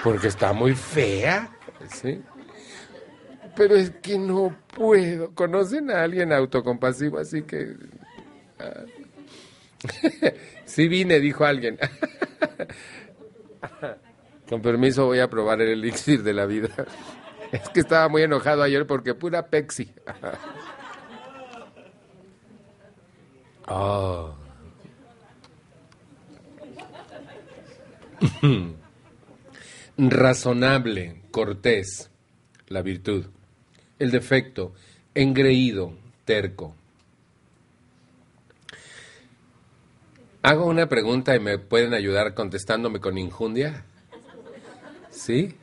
porque está muy fea. ¿sí? Pero es que no puedo. ¿Conocen a alguien autocompasivo así que... Ah? sí vine, dijo alguien. Con permiso voy a probar el elixir de la vida. Es que estaba muy enojado ayer porque pura pexi. Oh. Razonable, cortés, la virtud. El defecto, engreído, terco. Hago una pregunta y me pueden ayudar contestándome con injundia. ¿Sí?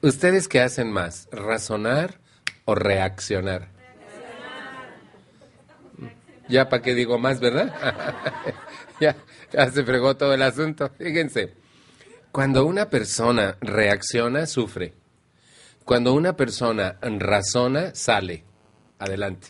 ¿Ustedes qué hacen más? ¿Razonar o reaccionar? Ya, ¿para qué digo más, verdad? ya, ya se fregó todo el asunto. Fíjense, cuando una persona reacciona, sufre. Cuando una persona razona, sale. Adelante.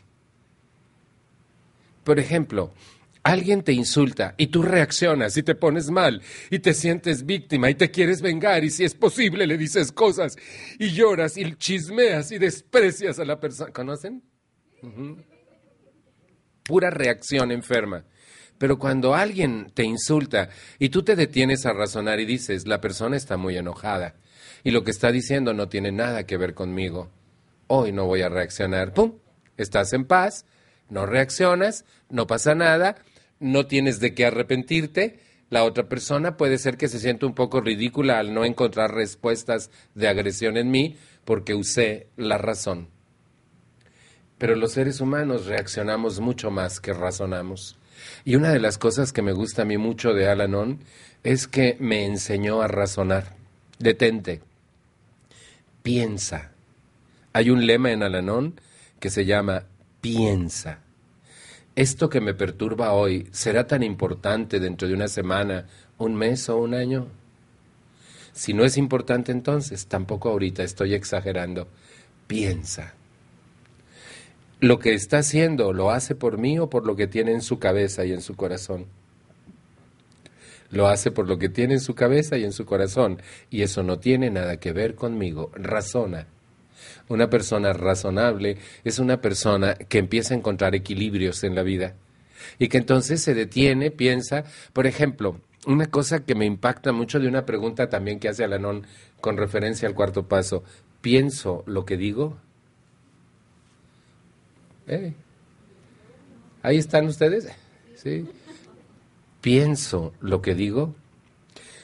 Por ejemplo, alguien te insulta y tú reaccionas y te pones mal y te sientes víctima y te quieres vengar y si es posible le dices cosas y lloras y chismeas y desprecias a la persona. ¿Conocen? Pura reacción enferma. Pero cuando alguien te insulta y tú te detienes a razonar y dices, la persona está muy enojada y lo que está diciendo no tiene nada que ver conmigo, hoy no voy a reaccionar, ¡pum! Estás en paz, no reaccionas, no pasa nada no tienes de qué arrepentirte. La otra persona puede ser que se sienta un poco ridícula al no encontrar respuestas de agresión en mí porque usé la razón. Pero los seres humanos reaccionamos mucho más que razonamos. Y una de las cosas que me gusta a mí mucho de Alanon es que me enseñó a razonar. Detente. Piensa. Hay un lema en Alanon que se llama piensa esto que me perturba hoy será tan importante dentro de una semana, un mes o un año. Si no es importante entonces, tampoco ahorita estoy exagerando. Piensa. Lo que está haciendo lo hace por mí o por lo que tiene en su cabeza y en su corazón. Lo hace por lo que tiene en su cabeza y en su corazón. Y eso no tiene nada que ver conmigo. Razona. Una persona razonable es una persona que empieza a encontrar equilibrios en la vida y que entonces se detiene, piensa, por ejemplo, una cosa que me impacta mucho de una pregunta también que hace Alanón con referencia al cuarto paso, ¿pienso lo que digo? ¿Eh? Ahí están ustedes, ¿sí? ¿Pienso lo que digo?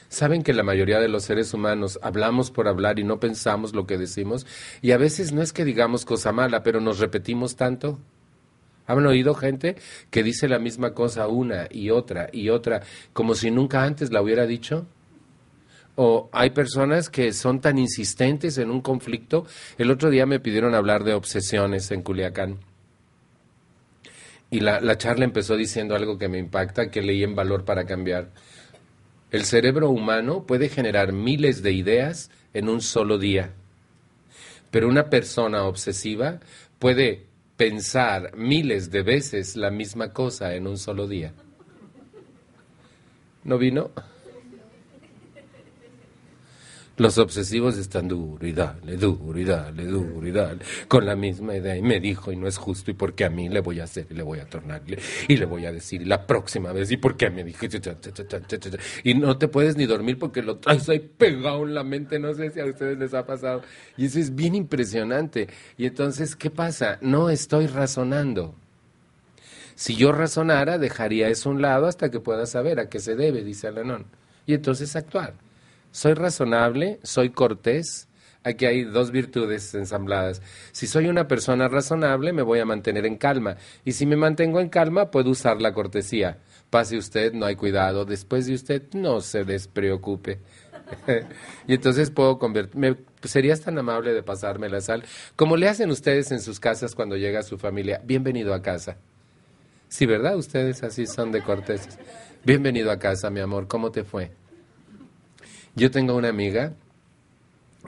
Saben que la mayoría de los seres humanos hablamos por hablar y no pensamos lo que decimos. Y a veces no es que digamos cosa mala, pero nos repetimos tanto. ¿Han oído gente que dice la misma cosa una y otra y otra, como si nunca antes la hubiera dicho? O hay personas que son tan insistentes en un conflicto. El otro día me pidieron hablar de obsesiones en Culiacán. Y la, la charla empezó diciendo algo que me impacta, que leí en Valor para Cambiar. El cerebro humano puede generar miles de ideas en un solo día, pero una persona obsesiva puede pensar miles de veces la misma cosa en un solo día. ¿No vino? Los obsesivos están duro y dale, duro y dale, duro y dale, con la misma idea. Y me dijo, y no es justo, y porque a mí le voy a hacer, y le voy a tornar, y le voy a decir, la próxima vez, y porque me dijo, y no te puedes ni dormir porque lo traes ahí pegado en la mente, no sé si a ustedes les ha pasado. Y eso es bien impresionante. Y entonces, ¿qué pasa? No estoy razonando. Si yo razonara, dejaría eso a un lado hasta que pueda saber a qué se debe, dice Alanón. Y entonces actuar. Soy razonable, soy cortés. Aquí hay dos virtudes ensambladas. Si soy una persona razonable, me voy a mantener en calma. Y si me mantengo en calma, puedo usar la cortesía. Pase usted, no hay cuidado. Después de usted, no se despreocupe. y entonces puedo convertirme. ¿Serías tan amable de pasarme la sal? Como le hacen ustedes en sus casas cuando llega su familia. Bienvenido a casa. Sí, ¿verdad? Ustedes así son de corteses. Bienvenido a casa, mi amor. ¿Cómo te fue? Yo tengo una amiga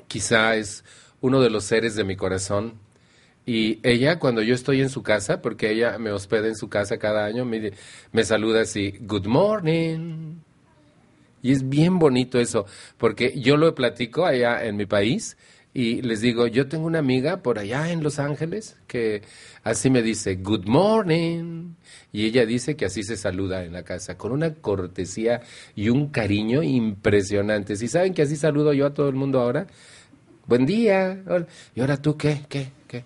quizá es uno de los seres de mi corazón. Y ella, cuando yo estoy en su casa, porque ella me hospeda en su casa cada año, me, me saluda así, Good morning. Y es bien bonito eso, porque yo lo platico allá en mi país y les digo, yo tengo una amiga por allá en Los Ángeles que así me dice, Good morning. Y ella dice que así se saluda en la casa, con una cortesía y un cariño impresionantes. ¿Y saben que así saludo yo a todo el mundo ahora? Buen día. ¿Y ahora tú qué? ¿Qué? ¿Qué?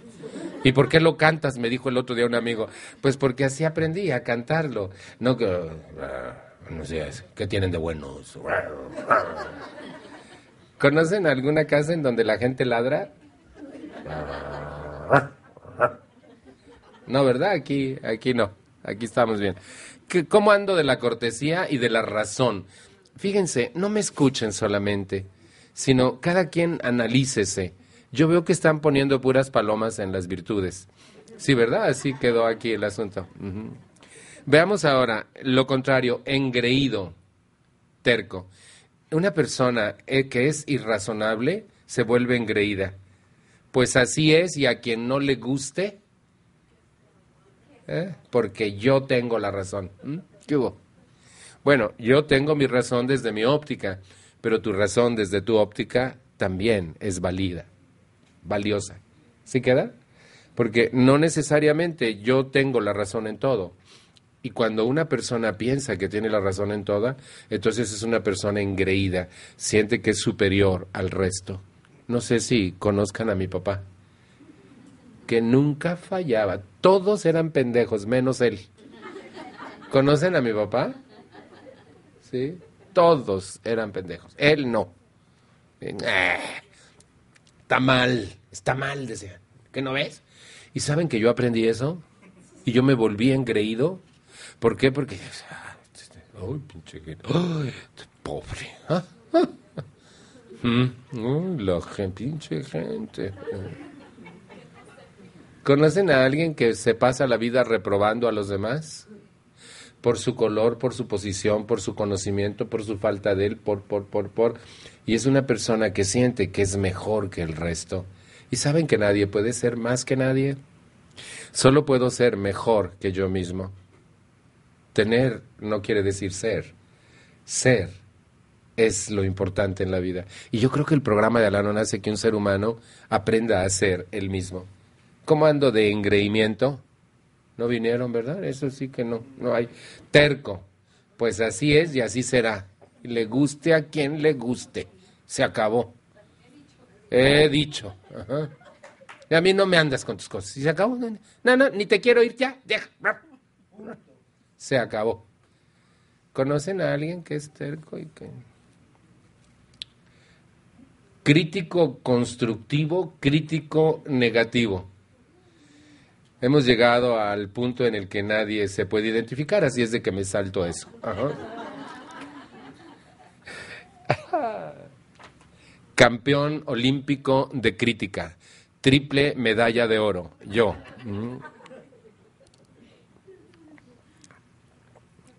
¿Y por qué lo cantas? Me dijo el otro día un amigo. Pues porque así aprendí a cantarlo. No que... no sé, ¿qué tienen de buenos? ¿Conocen alguna casa en donde la gente ladra? No, ¿verdad? Aquí, aquí no. Aquí estamos bien. ¿Cómo ando de la cortesía y de la razón? Fíjense, no me escuchen solamente sino cada quien analícese. Yo veo que están poniendo puras palomas en las virtudes. Sí, ¿verdad? Así quedó aquí el asunto. Veamos ahora lo contrario, engreído, terco. Una persona eh, que es irrazonable se vuelve engreída. Pues así es y a quien no le guste, ¿eh? porque yo tengo la razón. ¿Qué hubo? Bueno, yo tengo mi razón desde mi óptica pero tu razón desde tu óptica también es válida, valiosa. ¿Sí queda? Porque no necesariamente yo tengo la razón en todo. Y cuando una persona piensa que tiene la razón en toda, entonces es una persona engreída, siente que es superior al resto. No sé si conozcan a mi papá, que nunca fallaba. Todos eran pendejos, menos él. ¿Conocen a mi papá? Sí todos eran pendejos. Él no. Está mal, está mal, decía. ¿Qué no ves? ¿Y saben que yo aprendí eso? Y yo me volví engreído. ¿Por qué? Porque... Ay, pinche Ay, pobre. ¿ah? Mm, la gente, pinche gente. ¿Conocen a alguien que se pasa la vida reprobando a los demás? por su color, por su posición, por su conocimiento, por su falta de él, por, por, por, por. Y es una persona que siente que es mejor que el resto. Y saben que nadie puede ser más que nadie. Solo puedo ser mejor que yo mismo. Tener no quiere decir ser. Ser es lo importante en la vida. Y yo creo que el programa de Alano hace que un ser humano aprenda a ser el mismo. ¿Cómo ando de engreimiento? No vinieron, ¿verdad? Eso sí que no, no hay. Terco. Pues así es y así será. Le guste a quien le guste. Se acabó. He dicho. Y a mí no me andas con tus cosas. ¿Y se acabó? No, no, ni te quiero ir ya. Deja. Se acabó. ¿Conocen a alguien que es terco y que... Crítico constructivo, crítico negativo. Hemos llegado al punto en el que nadie se puede identificar, así es de que me salto eso. Campeón olímpico de crítica, triple medalla de oro, yo. Mm.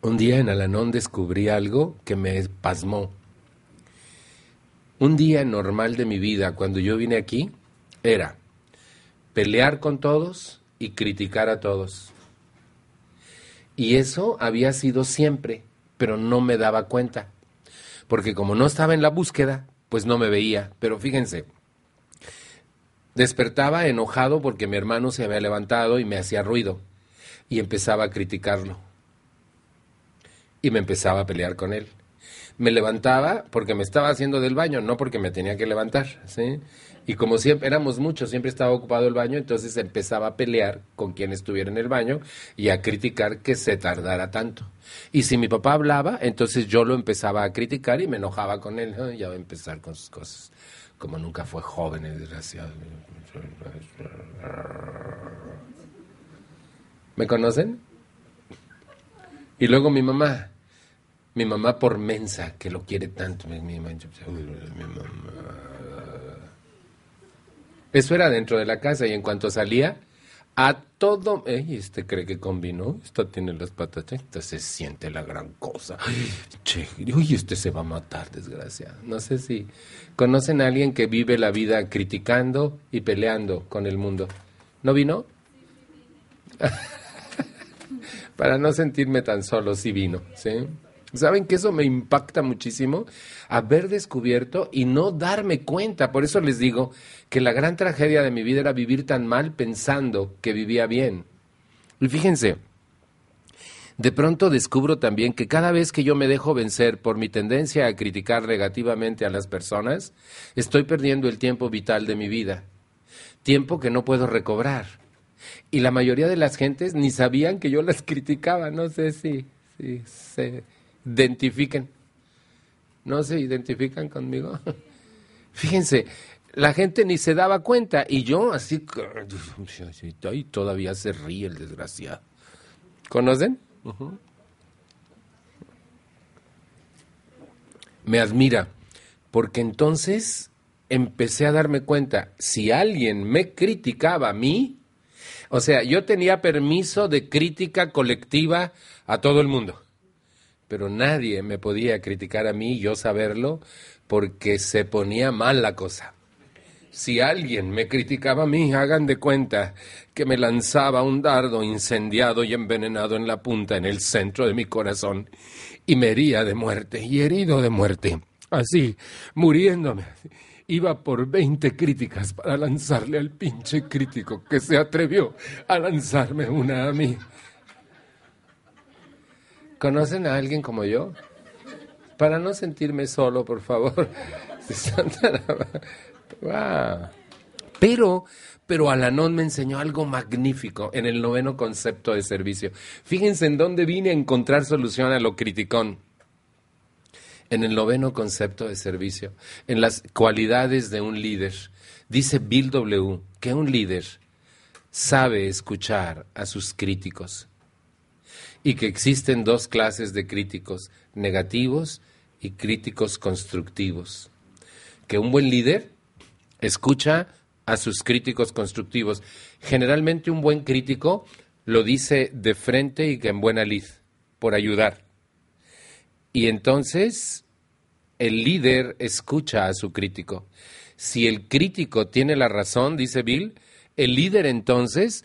Un día en Alanón descubrí algo que me pasmó. Un día normal de mi vida, cuando yo vine aquí, era pelear con todos, y criticar a todos. Y eso había sido siempre, pero no me daba cuenta. Porque como no estaba en la búsqueda, pues no me veía. Pero fíjense, despertaba enojado porque mi hermano se había levantado y me hacía ruido. Y empezaba a criticarlo. Y me empezaba a pelear con él. Me levantaba porque me estaba haciendo del baño, no porque me tenía que levantar. ¿sí? Y como siempre éramos muchos, siempre estaba ocupado el baño, entonces empezaba a pelear con quien estuviera en el baño y a criticar que se tardara tanto. Y si mi papá hablaba, entonces yo lo empezaba a criticar y me enojaba con él. Ya va a empezar con sus cosas. Como nunca fue joven, desgraciado. ¿Me conocen? Y luego mi mamá, mi mamá por mensa, que lo quiere tanto. Mi, mi mamá. Eso era dentro de la casa y en cuanto salía, A todo, ey, este cree que combinó, esta tiene las patas, esta se siente la gran cosa. Che, uy, este se va a matar, desgracia. No sé si conocen a alguien que vive la vida criticando y peleando con el mundo. ¿No vino? Para no sentirme tan solo, sí vino, ¿sí? ¿Saben que eso me impacta muchísimo? Haber descubierto y no darme cuenta. Por eso les digo que la gran tragedia de mi vida era vivir tan mal pensando que vivía bien. Y fíjense, de pronto descubro también que cada vez que yo me dejo vencer por mi tendencia a criticar negativamente a las personas, estoy perdiendo el tiempo vital de mi vida. Tiempo que no puedo recobrar. Y la mayoría de las gentes ni sabían que yo las criticaba. No sé si, si se identifiquen. ¿No se identifican conmigo? Fíjense, la gente ni se daba cuenta y yo así, y todavía se ríe el desgraciado. ¿Conocen? Me admira, porque entonces empecé a darme cuenta, si alguien me criticaba a mí, o sea, yo tenía permiso de crítica colectiva a todo el mundo pero nadie me podía criticar a mí, yo saberlo, porque se ponía mal la cosa. Si alguien me criticaba a mí, hagan de cuenta que me lanzaba un dardo incendiado y envenenado en la punta, en el centro de mi corazón, y me hería de muerte, y herido de muerte, así, muriéndome. Iba por veinte críticas para lanzarle al pinche crítico que se atrevió a lanzarme una a mí. ¿Conocen a alguien como yo? Para no sentirme solo, por favor. Pero, pero Alanón me enseñó algo magnífico en el noveno concepto de servicio. Fíjense en dónde vine a encontrar solución a lo criticón. En el noveno concepto de servicio, en las cualidades de un líder. Dice Bill W. que un líder sabe escuchar a sus críticos y que existen dos clases de críticos, negativos y críticos constructivos. Que un buen líder escucha a sus críticos constructivos. Generalmente un buen crítico lo dice de frente y que en buena lid, por ayudar. Y entonces el líder escucha a su crítico. Si el crítico tiene la razón, dice Bill, el líder entonces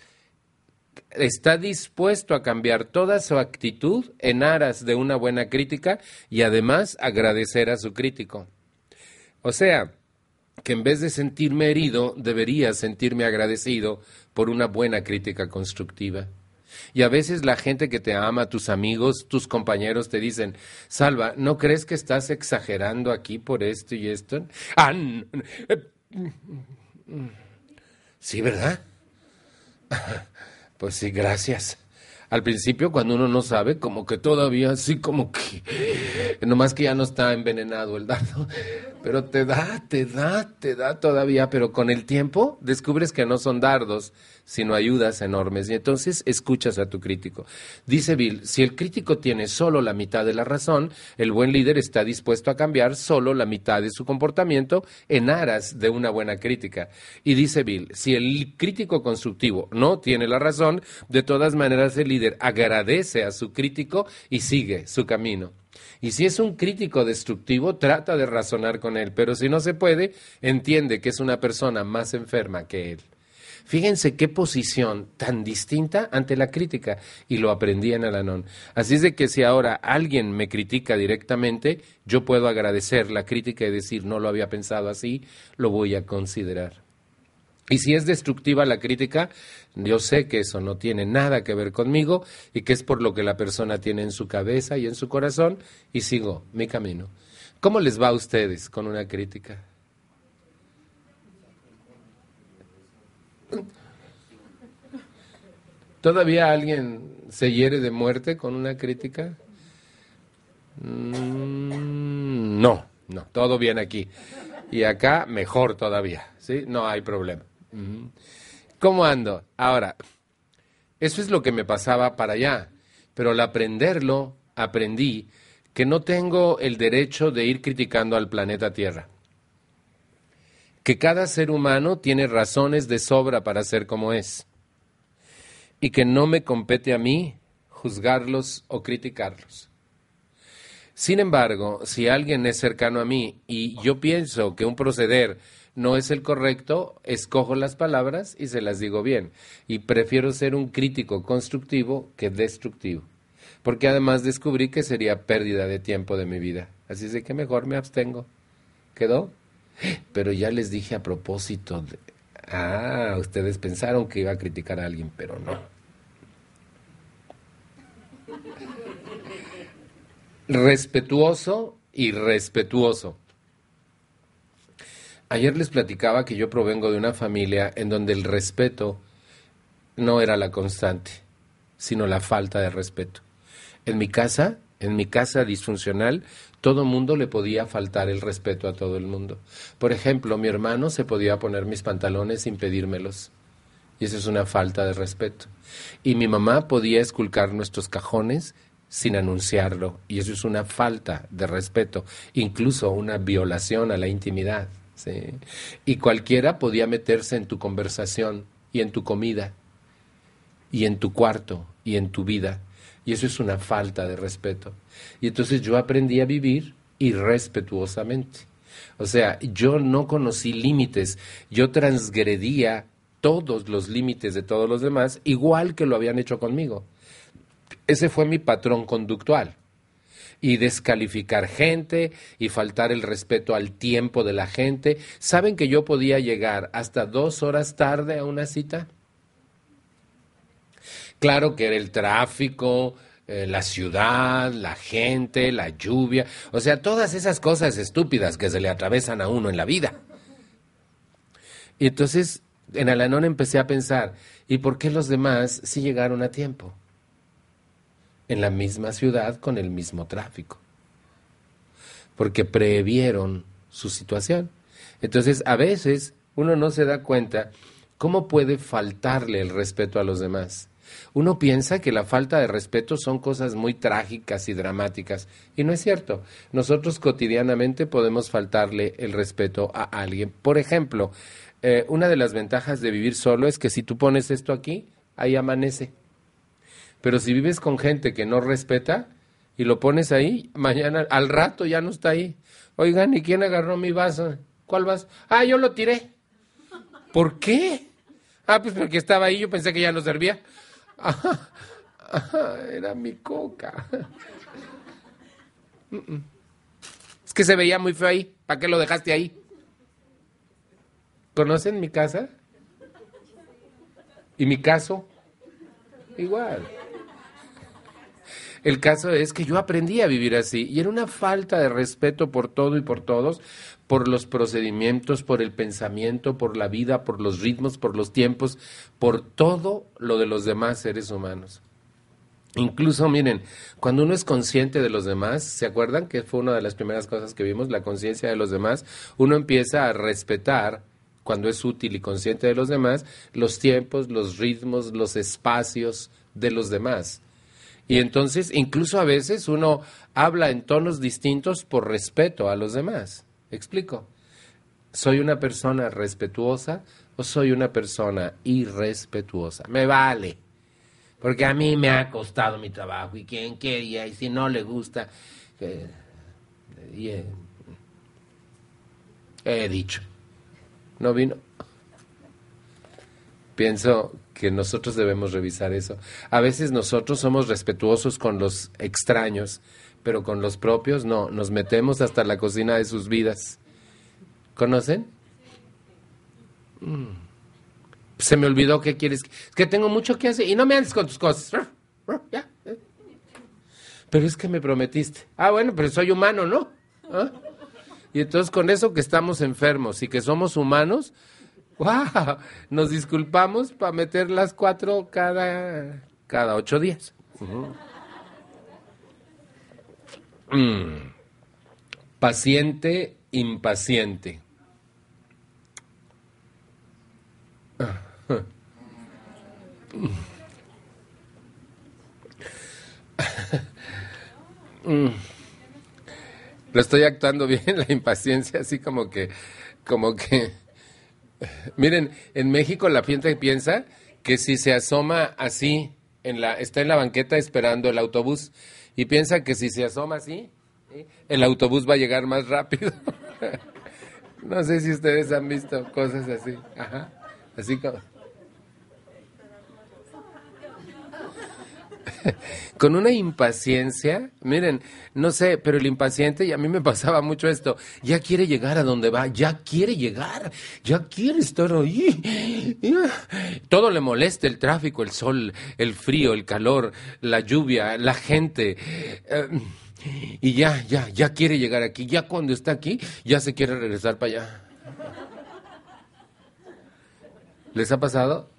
está dispuesto a cambiar toda su actitud en aras de una buena crítica y además agradecer a su crítico. O sea, que en vez de sentirme herido, debería sentirme agradecido por una buena crítica constructiva. Y a veces la gente que te ama, tus amigos, tus compañeros te dicen, Salva, ¿no crees que estás exagerando aquí por esto y esto? Ah, sí, ¿verdad? Pues sí, gracias. Al principio, cuando uno no sabe, como que todavía así, como que, nomás que ya no está envenenado el dardo, pero te da, te da, te da todavía, pero con el tiempo descubres que no son dardos, sino ayudas enormes. Y entonces escuchas a tu crítico. Dice Bill, si el crítico tiene solo la mitad de la razón, el buen líder está dispuesto a cambiar solo la mitad de su comportamiento en aras de una buena crítica. Y dice Bill, si el crítico constructivo no tiene la razón, de todas maneras el líder agradece a su crítico y sigue su camino. Y si es un crítico destructivo, trata de razonar con él, pero si no se puede, entiende que es una persona más enferma que él. Fíjense qué posición tan distinta ante la crítica, y lo aprendí en Alanón. Así es de que si ahora alguien me critica directamente, yo puedo agradecer la crítica y decir, no lo había pensado así, lo voy a considerar. Y si es destructiva la crítica, yo sé que eso no tiene nada que ver conmigo y que es por lo que la persona tiene en su cabeza y en su corazón y sigo mi camino. ¿Cómo les va a ustedes con una crítica? ¿Todavía alguien se hiere de muerte con una crítica? Mm, no, no, todo bien aquí. Y acá mejor todavía, ¿sí? No hay problema. ¿Cómo ando? Ahora, eso es lo que me pasaba para allá, pero al aprenderlo, aprendí que no tengo el derecho de ir criticando al planeta Tierra que cada ser humano tiene razones de sobra para ser como es. y que no me compete a mí juzgarlos o criticarlos. Sin embargo, si alguien es cercano a mí y yo pienso que un proceder no es el correcto, escojo las palabras y se las digo bien. Y prefiero ser un crítico constructivo que destructivo. Porque además descubrí que sería pérdida de tiempo de mi vida. Así es de que mejor me abstengo. ¿Quedó? Pero ya les dije a propósito. Ah, ustedes pensaron que iba a criticar a alguien, pero no. Respetuoso y respetuoso. Ayer les platicaba que yo provengo de una familia en donde el respeto no era la constante, sino la falta de respeto. En mi casa, en mi casa disfuncional, todo mundo le podía faltar el respeto a todo el mundo. Por ejemplo, mi hermano se podía poner mis pantalones sin pedírmelos. Y eso es una falta de respeto. Y mi mamá podía esculcar nuestros cajones sin anunciarlo. Y eso es una falta de respeto, incluso una violación a la intimidad. Y cualquiera podía meterse en tu conversación y en tu comida y en tu cuarto y en tu vida. Y eso es una falta de respeto. Y entonces yo aprendí a vivir irrespetuosamente. O sea, yo no conocí límites, yo transgredía todos los límites de todos los demás, igual que lo habían hecho conmigo. Ese fue mi patrón conductual y descalificar gente y faltar el respeto al tiempo de la gente. ¿Saben que yo podía llegar hasta dos horas tarde a una cita? Claro que era el tráfico, eh, la ciudad, la gente, la lluvia, o sea, todas esas cosas estúpidas que se le atravesan a uno en la vida. Y entonces en Alanón empecé a pensar, ¿y por qué los demás sí llegaron a tiempo? En la misma ciudad con el mismo tráfico, porque previeron su situación. Entonces, a veces uno no se da cuenta cómo puede faltarle el respeto a los demás. Uno piensa que la falta de respeto son cosas muy trágicas y dramáticas, y no es cierto. Nosotros cotidianamente podemos faltarle el respeto a alguien. Por ejemplo, eh, una de las ventajas de vivir solo es que si tú pones esto aquí, ahí amanece. Pero si vives con gente que no respeta y lo pones ahí, mañana, al rato ya no está ahí. Oigan, ¿y quién agarró mi vaso? ¿Cuál vaso? Ah, yo lo tiré. ¿Por qué? Ah, pues porque estaba ahí, yo pensé que ya no servía. era mi coca. Es que se veía muy feo ahí. ¿Para qué lo dejaste ahí? ¿Conocen mi casa? ¿Y mi caso? Igual. El caso es que yo aprendí a vivir así y era una falta de respeto por todo y por todos, por los procedimientos, por el pensamiento, por la vida, por los ritmos, por los tiempos, por todo lo de los demás seres humanos. Incluso, miren, cuando uno es consciente de los demás, ¿se acuerdan que fue una de las primeras cosas que vimos, la conciencia de los demás? Uno empieza a respetar, cuando es útil y consciente de los demás, los tiempos, los ritmos, los espacios de los demás. Y entonces, incluso a veces uno habla en tonos distintos por respeto a los demás. ¿Explico? ¿Soy una persona respetuosa o soy una persona irrespetuosa? Me vale. Porque a mí me ha costado mi trabajo y quien quería y si no le gusta, he dicho. ¿No vino? Pienso que nosotros debemos revisar eso. A veces nosotros somos respetuosos con los extraños, pero con los propios no, nos metemos hasta la cocina de sus vidas. ¿Conocen? Mm. Se me olvidó qué quieres. Es que tengo mucho que hacer y no me andes con tus cosas. Pero es que me prometiste. Ah, bueno, pero soy humano, ¿no? ¿Ah? Y entonces con eso que estamos enfermos y que somos humanos, ¡Wow! Nos disculpamos para meter las cuatro cada, cada ocho días. Mm. Paciente, impaciente. Lo estoy actuando bien, la impaciencia, así como que, como que Miren, en México la gente piensa que si se asoma así, en la, está en la banqueta esperando el autobús y piensa que si se asoma así, el autobús va a llegar más rápido. no sé si ustedes han visto cosas así. Ajá. Así como... con una impaciencia, miren, no sé, pero el impaciente, y a mí me pasaba mucho esto, ya quiere llegar a donde va, ya quiere llegar, ya quiere estar ahí. Todo le molesta, el tráfico, el sol, el frío, el calor, la lluvia, la gente. Eh, y ya, ya, ya quiere llegar aquí, ya cuando está aquí, ya se quiere regresar para allá. ¿Les ha pasado?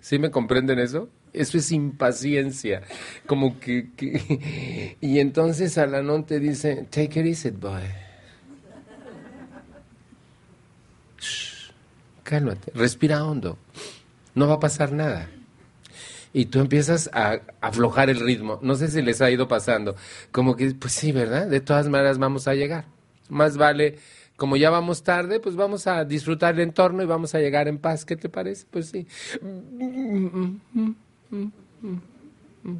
¿Sí me comprenden eso? Eso es impaciencia. Como que, Y entonces Alanón te dice, take it easy, boy. cálmate, respira hondo. No va a pasar nada. Y tú empiezas a aflojar el ritmo. No sé si les ha ido pasando. Como que, pues sí, ¿verdad? De todas maneras vamos a llegar. Más vale como ya vamos tarde, pues vamos a disfrutar el entorno y vamos a llegar en paz. ¿Qué te parece? Pues sí.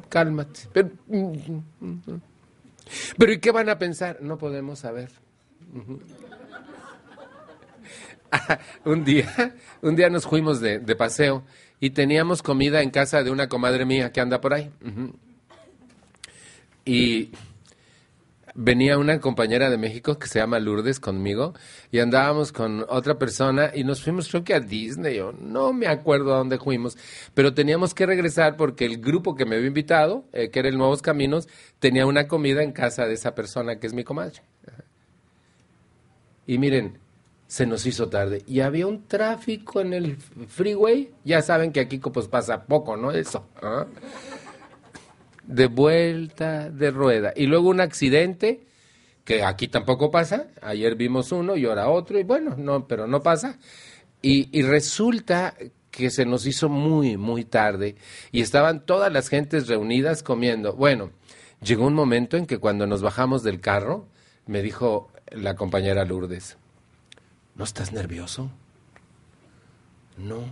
Cálmate. Pero, pero ¿y qué van a pensar? No podemos saber. un día, un día nos fuimos de, de, paseo y teníamos comida en casa de una comadre mía que anda por ahí. Y venía una compañera de México que se llama Lourdes conmigo y andábamos con otra persona y nos fuimos creo que a Disney o no me acuerdo a dónde fuimos, pero teníamos que regresar porque el grupo que me había invitado, eh, que era el Nuevos Caminos, tenía una comida en casa de esa persona que es mi comadre. Y miren, se nos hizo tarde y había un tráfico en el freeway, ya saben que aquí pues pasa poco, ¿no? Eso. ¿ah? De vuelta de rueda. Y luego un accidente, que aquí tampoco pasa, ayer vimos uno y ahora otro, y bueno, no, pero no pasa. Y, y resulta que se nos hizo muy, muy tarde y estaban todas las gentes reunidas comiendo. Bueno, llegó un momento en que cuando nos bajamos del carro, me dijo la compañera Lourdes, ¿no estás nervioso? No.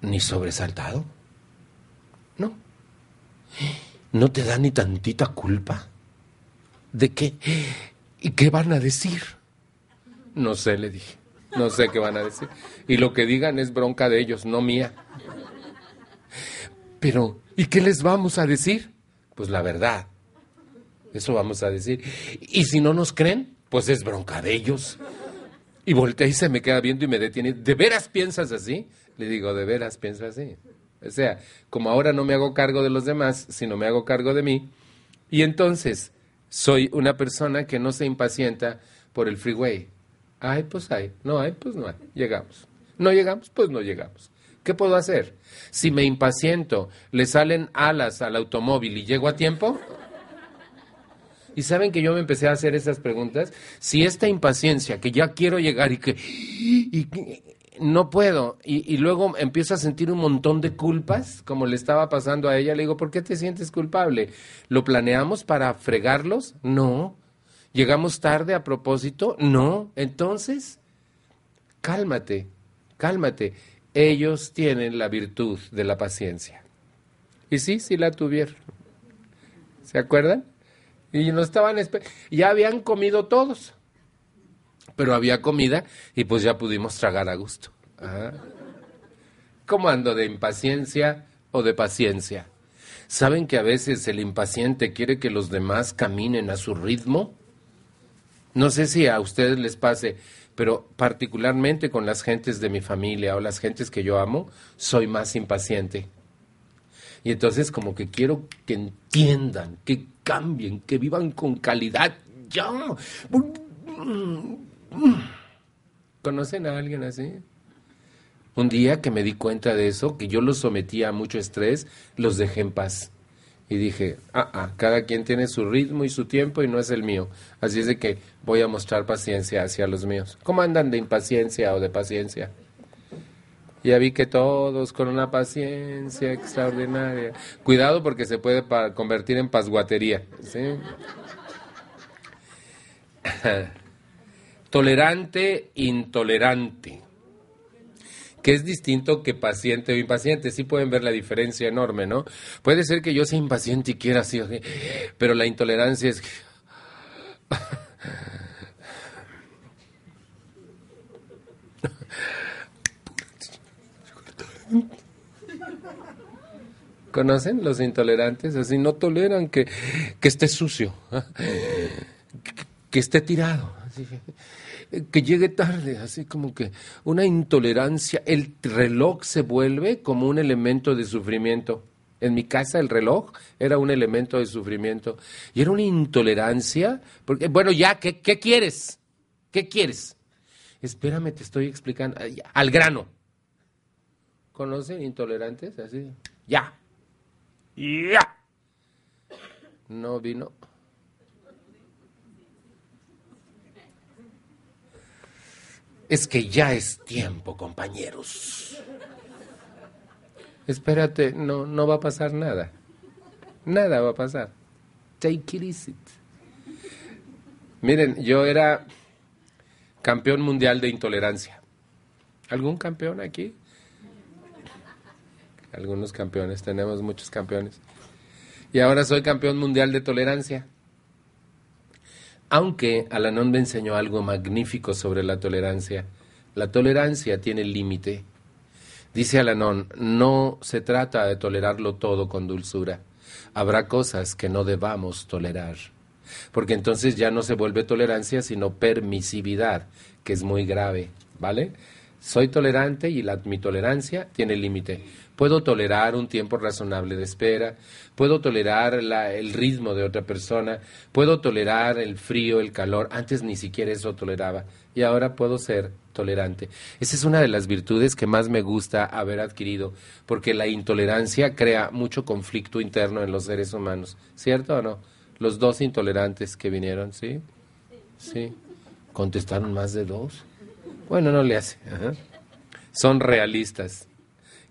¿Ni sobresaltado? No. ¿No te da ni tantita culpa? ¿De qué? ¿Y qué van a decir? No sé, le dije. No sé qué van a decir. Y lo que digan es bronca de ellos, no mía. Pero, ¿y qué les vamos a decir? Pues la verdad. Eso vamos a decir. Y si no nos creen, pues es bronca de ellos. Y voltea y se me queda viendo y me detiene. ¿De veras piensas así? Le digo, ¿de veras piensas así? O sea, como ahora no me hago cargo de los demás, sino me hago cargo de mí, y entonces soy una persona que no se impacienta por el freeway. Ay, pues hay, no hay, pues no hay, llegamos. No llegamos, pues no llegamos. ¿Qué puedo hacer? Si me impaciento, le salen alas al automóvil y llego a tiempo. Y saben que yo me empecé a hacer esas preguntas. Si esta impaciencia, que ya quiero llegar y que, no puedo. Y, luego empiezo a sentir un montón de culpas, como le estaba pasando a ella. Le digo, ¿por qué te sientes culpable? ¿Lo planeamos para fregarlos? No. ¿Llegamos tarde a propósito? No. Entonces, cálmate, cálmate. Ellos tienen la virtud de la paciencia. Y sí, sí la tuvieron. ¿Se acuerdan? Y no estaban ya habían comido todos pero había comida y pues ya pudimos tragar a gusto. ¿Cómo ando de impaciencia o de paciencia? ¿Saben que a veces el impaciente quiere que los demás caminen a su ritmo? No sé si a ustedes les pase, pero particularmente con las gentes de mi familia o las gentes que yo amo, soy más impaciente. Y entonces como que quiero que entiendan, que cambien, que vivan con calidad. Ya. ¿Conocen a alguien así? Un día que me di cuenta de eso, que yo los sometía a mucho estrés, los dejé en paz. Y dije, ah, ah, cada quien tiene su ritmo y su tiempo y no es el mío. Así es de que voy a mostrar paciencia hacia los míos. ¿Cómo andan de impaciencia o de paciencia? Ya vi que todos con una paciencia extraordinaria. Cuidado porque se puede convertir en pasguatería. ¿sí? Tolerante, intolerante. que es distinto que paciente o impaciente. Sí pueden ver la diferencia enorme, ¿no? Puede ser que yo sea impaciente y quiera así, pero la intolerancia es... ¿Conocen los intolerantes? Así no toleran que, esté sucio, ¿ah? que, esté tirado, que llegue tarde, así como que una intolerancia. El reloj se vuelve como un elemento de sufrimiento. En mi casa el reloj era un elemento de sufrimiento y era una intolerancia, porque, bueno, ya, ¿qué, qué quieres? ¿Qué quieres? Espérame, te estoy explicando, al grano. ¿Conocen intolerantes? Así, ya. Ya. No vino. Es que ya es tiempo, compañeros. Espérate, no, no va a pasar nada. Nada va a pasar. Take it easy. Miren, yo era campeón mundial de intolerancia. ¿Algún campeón aquí? algunos campeones, tenemos muchos campeones. Y ahora soy campeón mundial de tolerancia. Aunque Alanón me enseñó algo magnífico sobre la tolerancia. La tolerancia tiene límite. Dice Alanón, no se trata de tolerarlo todo con dulzura. Habrá cosas que no debamos tolerar. Porque entonces ya no se vuelve tolerancia, sino permisividad, que es muy grave. ¿Vale? Soy tolerante y la, mi tolerancia tiene límite. Puedo tolerar un tiempo razonable de espera, puedo tolerar el ritmo de otra persona, puedo tolerar el frío, el calor. Antes ni siquiera eso toleraba y ahora puedo ser tolerante. Esa es una de las virtudes que más me gusta haber adquirido, porque la intolerancia crea mucho conflicto interno en los seres humanos. ¿Cierto o no? Los dos intolerantes que vinieron, ¿sí? Sí. ¿Contestaron más de dos? Bueno, no le hace. Son realistas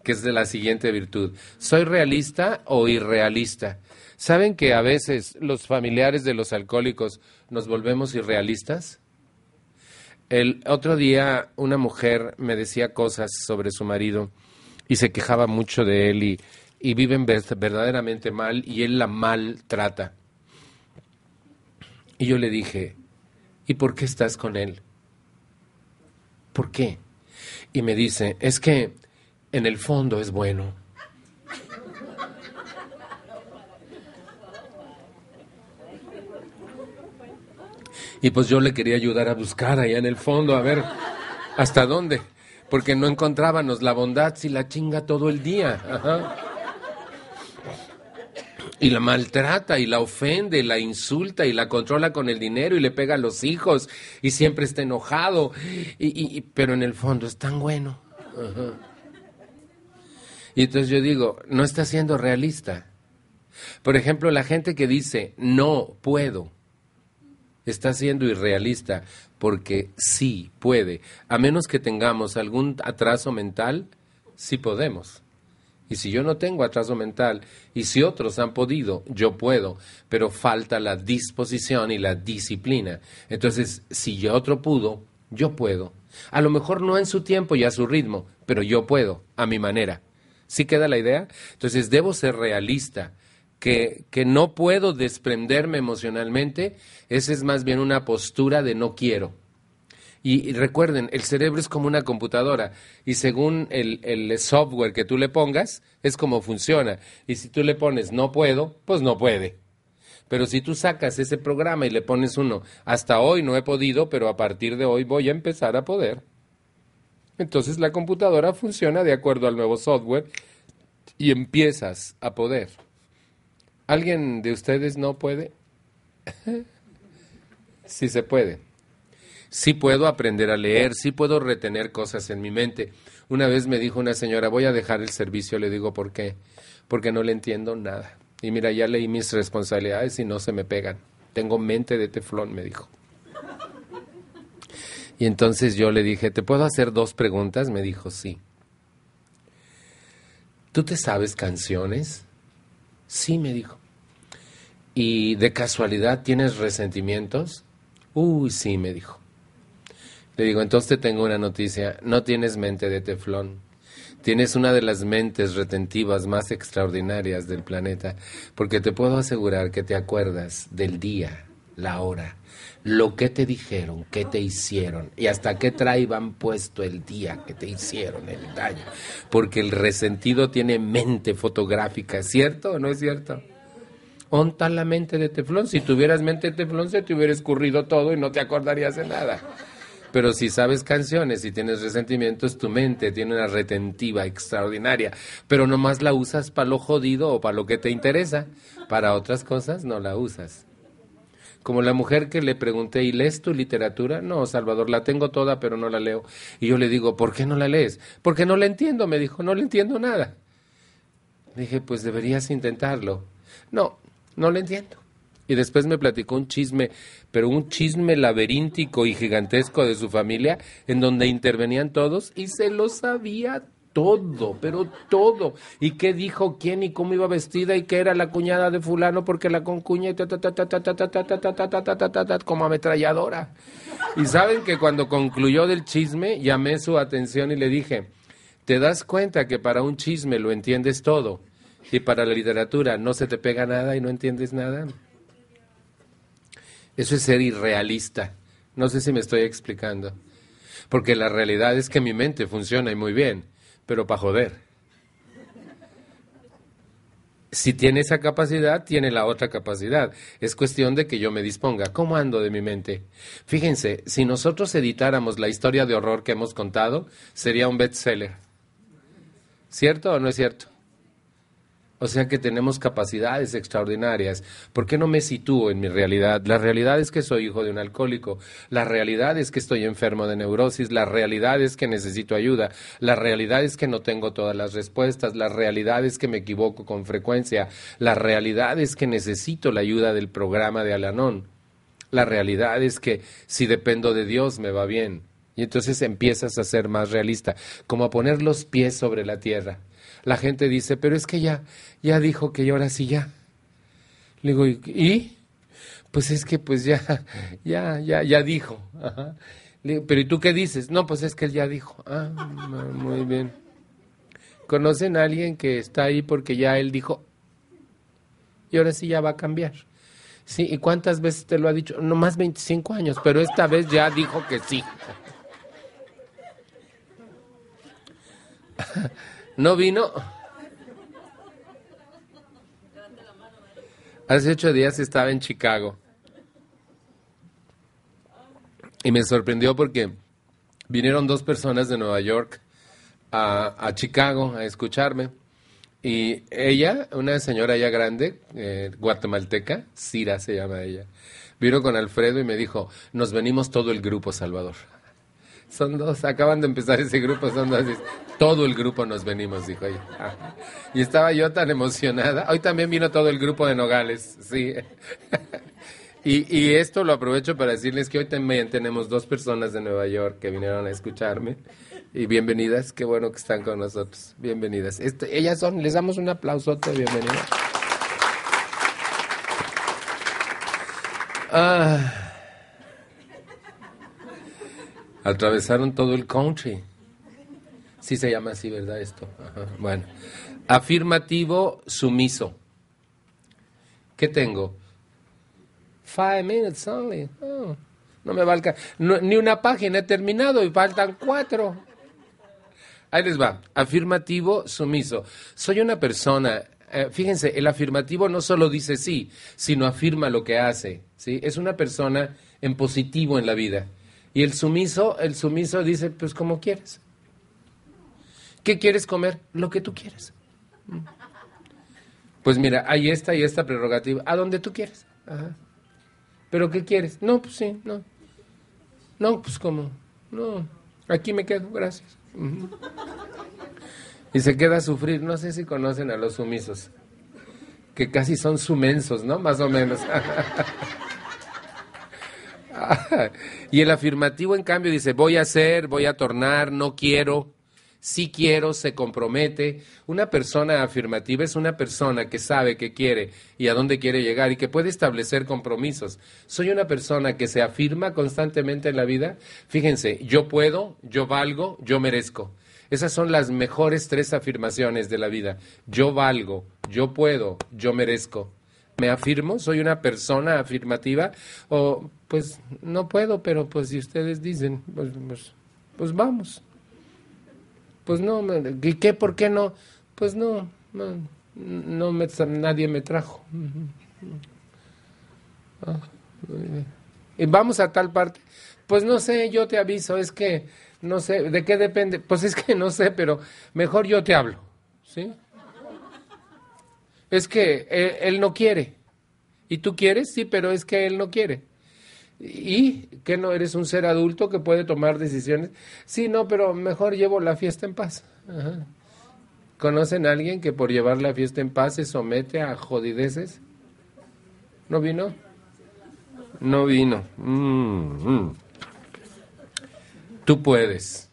que es de la siguiente virtud. ¿Soy realista o irrealista? ¿Saben que a veces los familiares de los alcohólicos nos volvemos irrealistas? El otro día una mujer me decía cosas sobre su marido y se quejaba mucho de él y, y viven verdaderamente mal y él la maltrata. Y yo le dije, ¿y por qué estás con él? ¿Por qué? Y me dice, es que en el fondo es bueno. Y pues yo le quería ayudar a buscar allá en el fondo, a ver hasta dónde, porque no encontrábamos la bondad si la chinga todo el día. Y la maltrata y la ofende, y la insulta y la controla con el dinero y le pega a los hijos y siempre está enojado. Y, pero en el fondo es tan bueno. Y entonces yo digo, no está siendo realista. Por ejemplo, la gente que dice, no puedo, está siendo irrealista porque sí puede. A menos que tengamos algún atraso mental, sí podemos. Y si yo no tengo atraso mental, y si otros han podido, yo puedo, pero falta la disposición y la disciplina. Entonces, si yo otro pudo, yo puedo. A lo mejor no en su tiempo y a su ritmo, pero yo puedo, a mi manera. ¿Sí queda la idea? Entonces, debo ser realista. Que, que no puedo desprenderme emocionalmente, esa es más bien una postura de no quiero. Y, recuerden, el cerebro es como una computadora y según el, el, software que tú le pongas, es como funciona. Y si tú le pones no puedo, pues no puede. Pero si tú sacas ese programa y le pones uno, hasta hoy no he podido, pero a partir de hoy voy a empezar a poder. Entonces la computadora funciona de acuerdo al nuevo software y empiezas a poder. ¿Alguien de ustedes no puede? sí se puede. Sí puedo aprender a leer, sí puedo retener cosas en mi mente. Una vez me dijo una señora, voy a dejar el servicio, le digo, ¿por qué? Porque no le entiendo nada. Y mira, ya leí mis responsabilidades y no se me pegan. Tengo mente de teflón, me dijo. Y entonces yo le dije, ¿te puedo hacer dos preguntas? Me dijo, sí. ¿Tú te sabes canciones? Sí, me dijo. ¿Y de casualidad tienes resentimientos? Uy, sí, me dijo. Le digo, entonces te tengo una noticia, no tienes mente de teflón. Tienes una de las mentes retentivas más extraordinarias del planeta, porque te puedo asegurar que te acuerdas del día, la hora, lo que te dijeron, qué te hicieron y hasta qué traían puesto el día que te hicieron el daño. Porque el resentido tiene mente fotográfica, ¿cierto o no es cierto? Onta la mente de teflón. Si tuvieras mente de teflón se te hubiera escurrido todo y no te acordarías de nada. Pero si sabes canciones y tienes resentimientos, tu mente tiene una retentiva extraordinaria, pero nomás la usas para lo jodido o para lo que te interesa. Para otras cosas no la usas. Como la mujer que le pregunté, ¿y lees tu literatura? No, Salvador, la tengo toda, pero no la leo. Y yo le digo, ¿por qué no la lees? Porque no la entiendo, me dijo, no le entiendo nada. dije, pues deberías intentarlo. No, no la entiendo. Y después me platicó un chisme, pero un chisme laberíntico y gigantesco de su familia, en donde intervenían todos y se lo sabía todo, pero todo. ¿Y qué dijo quién y cómo iba vestida y qué era la cuñada de fulano porque la concuña y como ametralladora? Y saben que cuando concluyó del chisme, llamé su atención y le dije, ¿te das cuenta que para un chisme lo entiendes todo y para la literatura no se te pega nada y no entiendes nada? Eso es ser irrealista. No sé si me estoy explicando. Porque la realidad es que mi mente funciona y muy bien, pero para joder. Si tiene esa capacidad, tiene la otra capacidad. Es cuestión de que yo me disponga. ¿Cómo ando de mi mente? Fíjense, si nosotros editáramos la historia de horror que hemos contado, sería un bestseller. ¿Cierto o no es cierto? O sea que tenemos capacidades extraordinarias. ¿Por qué no me sitúo en mi realidad? La realidad es que soy hijo de un alcohólico. La realidad es que estoy enfermo de neurosis. La realidad es que necesito ayuda. La realidad es que no tengo todas las respuestas. La realidad es que me equivoco con frecuencia. La realidad es que necesito la ayuda del programa de Alanón. La realidad es que si dependo de Dios me va bien. Y entonces empiezas a ser más realista, como a poner los pies sobre la tierra la gente dice, pero es que ya, ya dijo que ahora sí ya. Le digo, ¿y? Pues es que pues ya, ya, ya, ya dijo. pero ¿y tú qué dices? No, pues es que él ya dijo. Ah, muy bien. ¿Conocen a alguien que está ahí porque ya él dijo? Y ahora sí ya va a cambiar. Sí, ¿y cuántas veces te lo ha dicho? No más 25 años, pero esta vez ya dijo que sí. ¿No vino? Hace ocho días estaba en Chicago. Y me sorprendió porque vinieron dos personas de Nueva York a, Chicago a escucharme. Y ella, una señora ya grande, eh, guatemalteca, Cira se llama ella, vino con Alfredo y me dijo, nos venimos todo el grupo, Salvador. Son dos, acaban de empezar ese grupo, son dos. Todo el grupo nos venimos, dijo ella. Y estaba yo tan emocionada. Hoy también vino todo el grupo de Nogales, sí. Y, y esto lo aprovecho para decirles que hoy también tenemos dos personas de Nueva York que vinieron a escucharme. Y bienvenidas, qué bueno que están con nosotros. Bienvenidas. Este, ellas son, les damos un aplauso de bienvenida. Ah. Atravesaron todo el country. Sí se llama así, ¿verdad? Esto. Bueno. Afirmativo sumiso. ¿Qué tengo? Five minutes only. Oh, no me valga. ni una página he terminado y faltan cuatro. Ahí les va. Afirmativo sumiso. Soy una persona. Eh, fíjense, el afirmativo no solo dice sí, sino afirma lo que hace. ¿sí? Es una persona en positivo en la vida. Y el sumiso, el sumiso dice, pues como quieres. ¿Qué quieres comer? Lo que tú quieres. Pues mira, hay esta y esta prerrogativa. A donde tú quieres. ¿Pero qué quieres? No, pues sí, no. No, pues como, no. Aquí me quedo, gracias. Y se queda a sufrir. No sé si conocen a los sumisos. Que casi son sumensos, ¿no? Más o menos. y el afirmativo, en cambio, dice, voy a hacer, voy a tornar, no quiero. sí quiero, se compromete. Una persona afirmativa es una persona que sabe qué quiere y a dónde quiere llegar y que puede establecer compromisos. Soy una persona que se afirma constantemente en la vida. Fíjense, yo puedo, yo valgo, yo merezco. Esas son las mejores tres afirmaciones de la vida. Yo valgo, yo puedo, yo merezco. ¿Me afirmo? ¿Soy una persona afirmativa? O pues no puedo, pero pues si ustedes dicen, pues, pues, pues vamos. Pues no, ¿y qué? ¿Por qué no? Pues no, no, nadie me trajo. Ah, y vamos a tal parte. Pues no sé, yo te aviso, es que no sé, ¿de qué depende? Pues es que no sé, pero mejor yo te hablo, ¿sí? Es que él, él no quiere. ¿Y tú quieres? Sí, pero es que él no quiere. ¿Y que no eres un ser adulto que puede tomar decisiones? Sí, no, pero mejor llevo la fiesta en paz. ¿Conocen a alguien que por llevar la fiesta en paz se somete a jodideces? ¿No vino? No vino. Mm, mm. Tú puedes.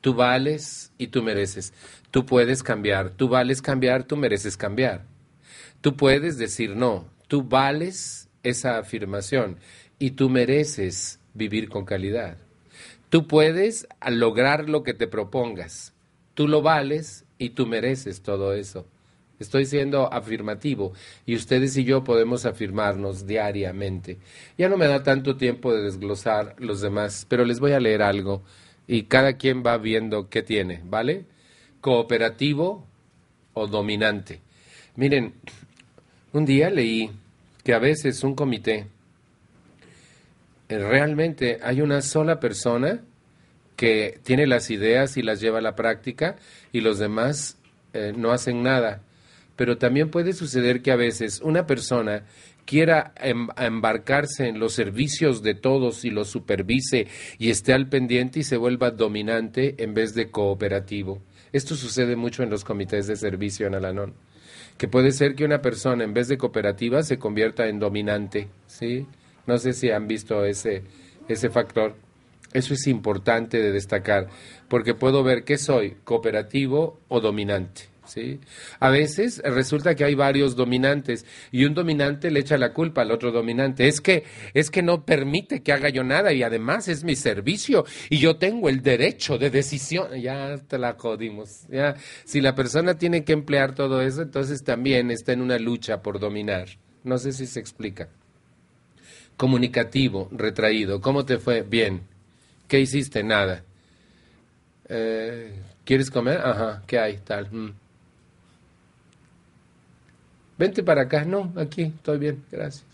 Tú vales y tú mereces. Tú puedes cambiar. Tú vales cambiar, tú mereces cambiar. Tú puedes decir no. Tú vales esa afirmación y tú mereces vivir con calidad. Tú puedes lograr lo que te propongas. Tú lo vales y tú mereces todo eso. Estoy siendo afirmativo y ustedes y yo podemos afirmarnos diariamente. Ya no me da tanto tiempo de desglosar los demás, pero les voy a leer algo y cada quien va viendo qué tiene, ¿vale? Cooperativo o dominante. Miren, un día leí que a veces un comité eh, realmente hay una sola persona que tiene las ideas y las lleva a la práctica y los demás eh, no hacen nada. Pero también puede suceder que a veces una persona quiera em, embarcarse en los servicios de todos y los supervise y esté al pendiente y se vuelva dominante en vez de cooperativo. Esto sucede mucho en los comités de servicio en Alanón, que puede ser que una persona en vez de cooperativa se convierta en dominante, ¿sí? No sé si han visto ese, ese factor. Eso es importante de destacar, porque puedo ver que soy cooperativo o dominante. ¿Sí? A veces resulta que hay varios dominantes y un dominante le echa la culpa al otro dominante. Es que, es que no permite que haga yo nada y además es mi servicio y yo tengo el derecho de decisión. Ya te la jodimos. Ya, si la persona tiene que emplear todo eso, entonces también está en una lucha por dominar. No sé si se explica comunicativo, retraído. ¿Cómo te fue? Bien. ¿Qué hiciste? Nada. Eh, ¿Quieres comer? Ajá, ¿qué hay? Tal. Mm. Vente para acá. No, aquí, estoy bien, gracias.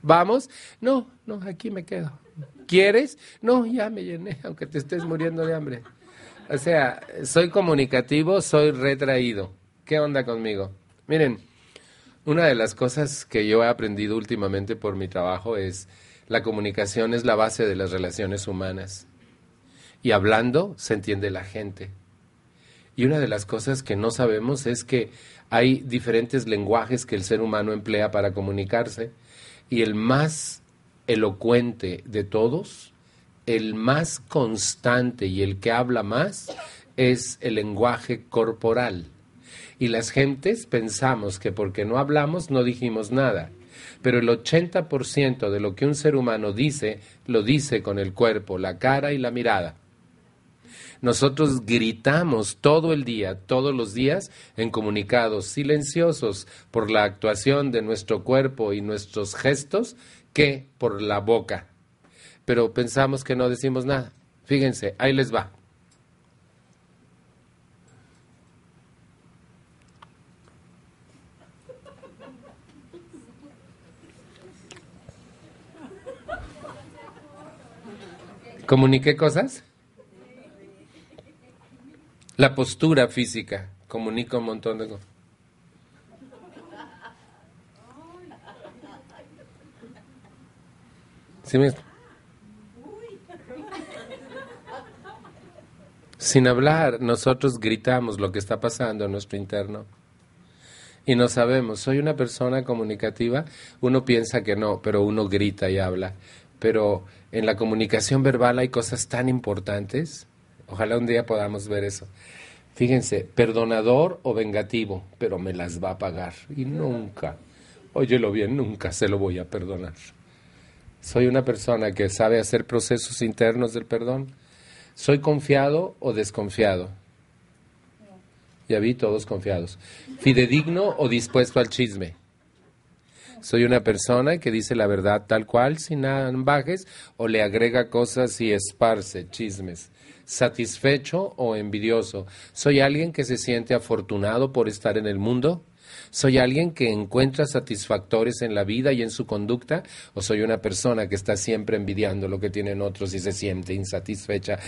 ¿Vamos? No, no, aquí me quedo. ¿Quieres? No, ya me llené, aunque te estés muriendo de hambre. O sea, soy comunicativo, soy retraído. ¿Qué onda conmigo? Miren, una de las cosas que yo he aprendido últimamente por mi trabajo es la comunicación es la base de las relaciones humanas. Y hablando se entiende la gente. Y una de las cosas que no sabemos es que hay diferentes lenguajes que el ser humano emplea para comunicarse y el más elocuente de todos, el más constante y el que habla más es el lenguaje corporal. Y las gentes pensamos que porque no hablamos no dijimos nada. Pero el 80% de lo que un ser humano dice, lo dice con el cuerpo, la cara y la mirada. Nosotros gritamos todo el día, todos los días, en comunicados silenciosos por la actuación de nuestro cuerpo y nuestros gestos que por la boca. Pero pensamos que no decimos nada. Fíjense, ahí les va. ¿Comuniqué cosas? La postura física comunica un montón de cosas. ¿Sí Sin hablar, nosotros gritamos lo que está pasando en nuestro interno. Y no sabemos, soy una persona comunicativa, uno piensa que no, pero uno grita y habla. Pero en la comunicación verbal hay cosas tan importantes Ojalá un día podamos ver eso. Fíjense, perdonador o vengativo, pero me las va a pagar. Y nunca, óyelo bien, nunca se lo voy a perdonar. Soy una persona que sabe hacer procesos internos del perdón. Soy confiado o desconfiado. Ya vi todos confiados. Fidedigno o dispuesto al chisme. Soy una persona que dice la verdad tal cual, sin ambajes, o le agrega cosas y esparce chismes. Satisfecho o envidioso. Soy alguien que se siente afortunado por estar en el mundo. ¿Soy alguien que encuentra satisfactores en la vida y en su conducta? ¿O soy una persona que está siempre envidiando lo que tienen otros y se siente insatisfecha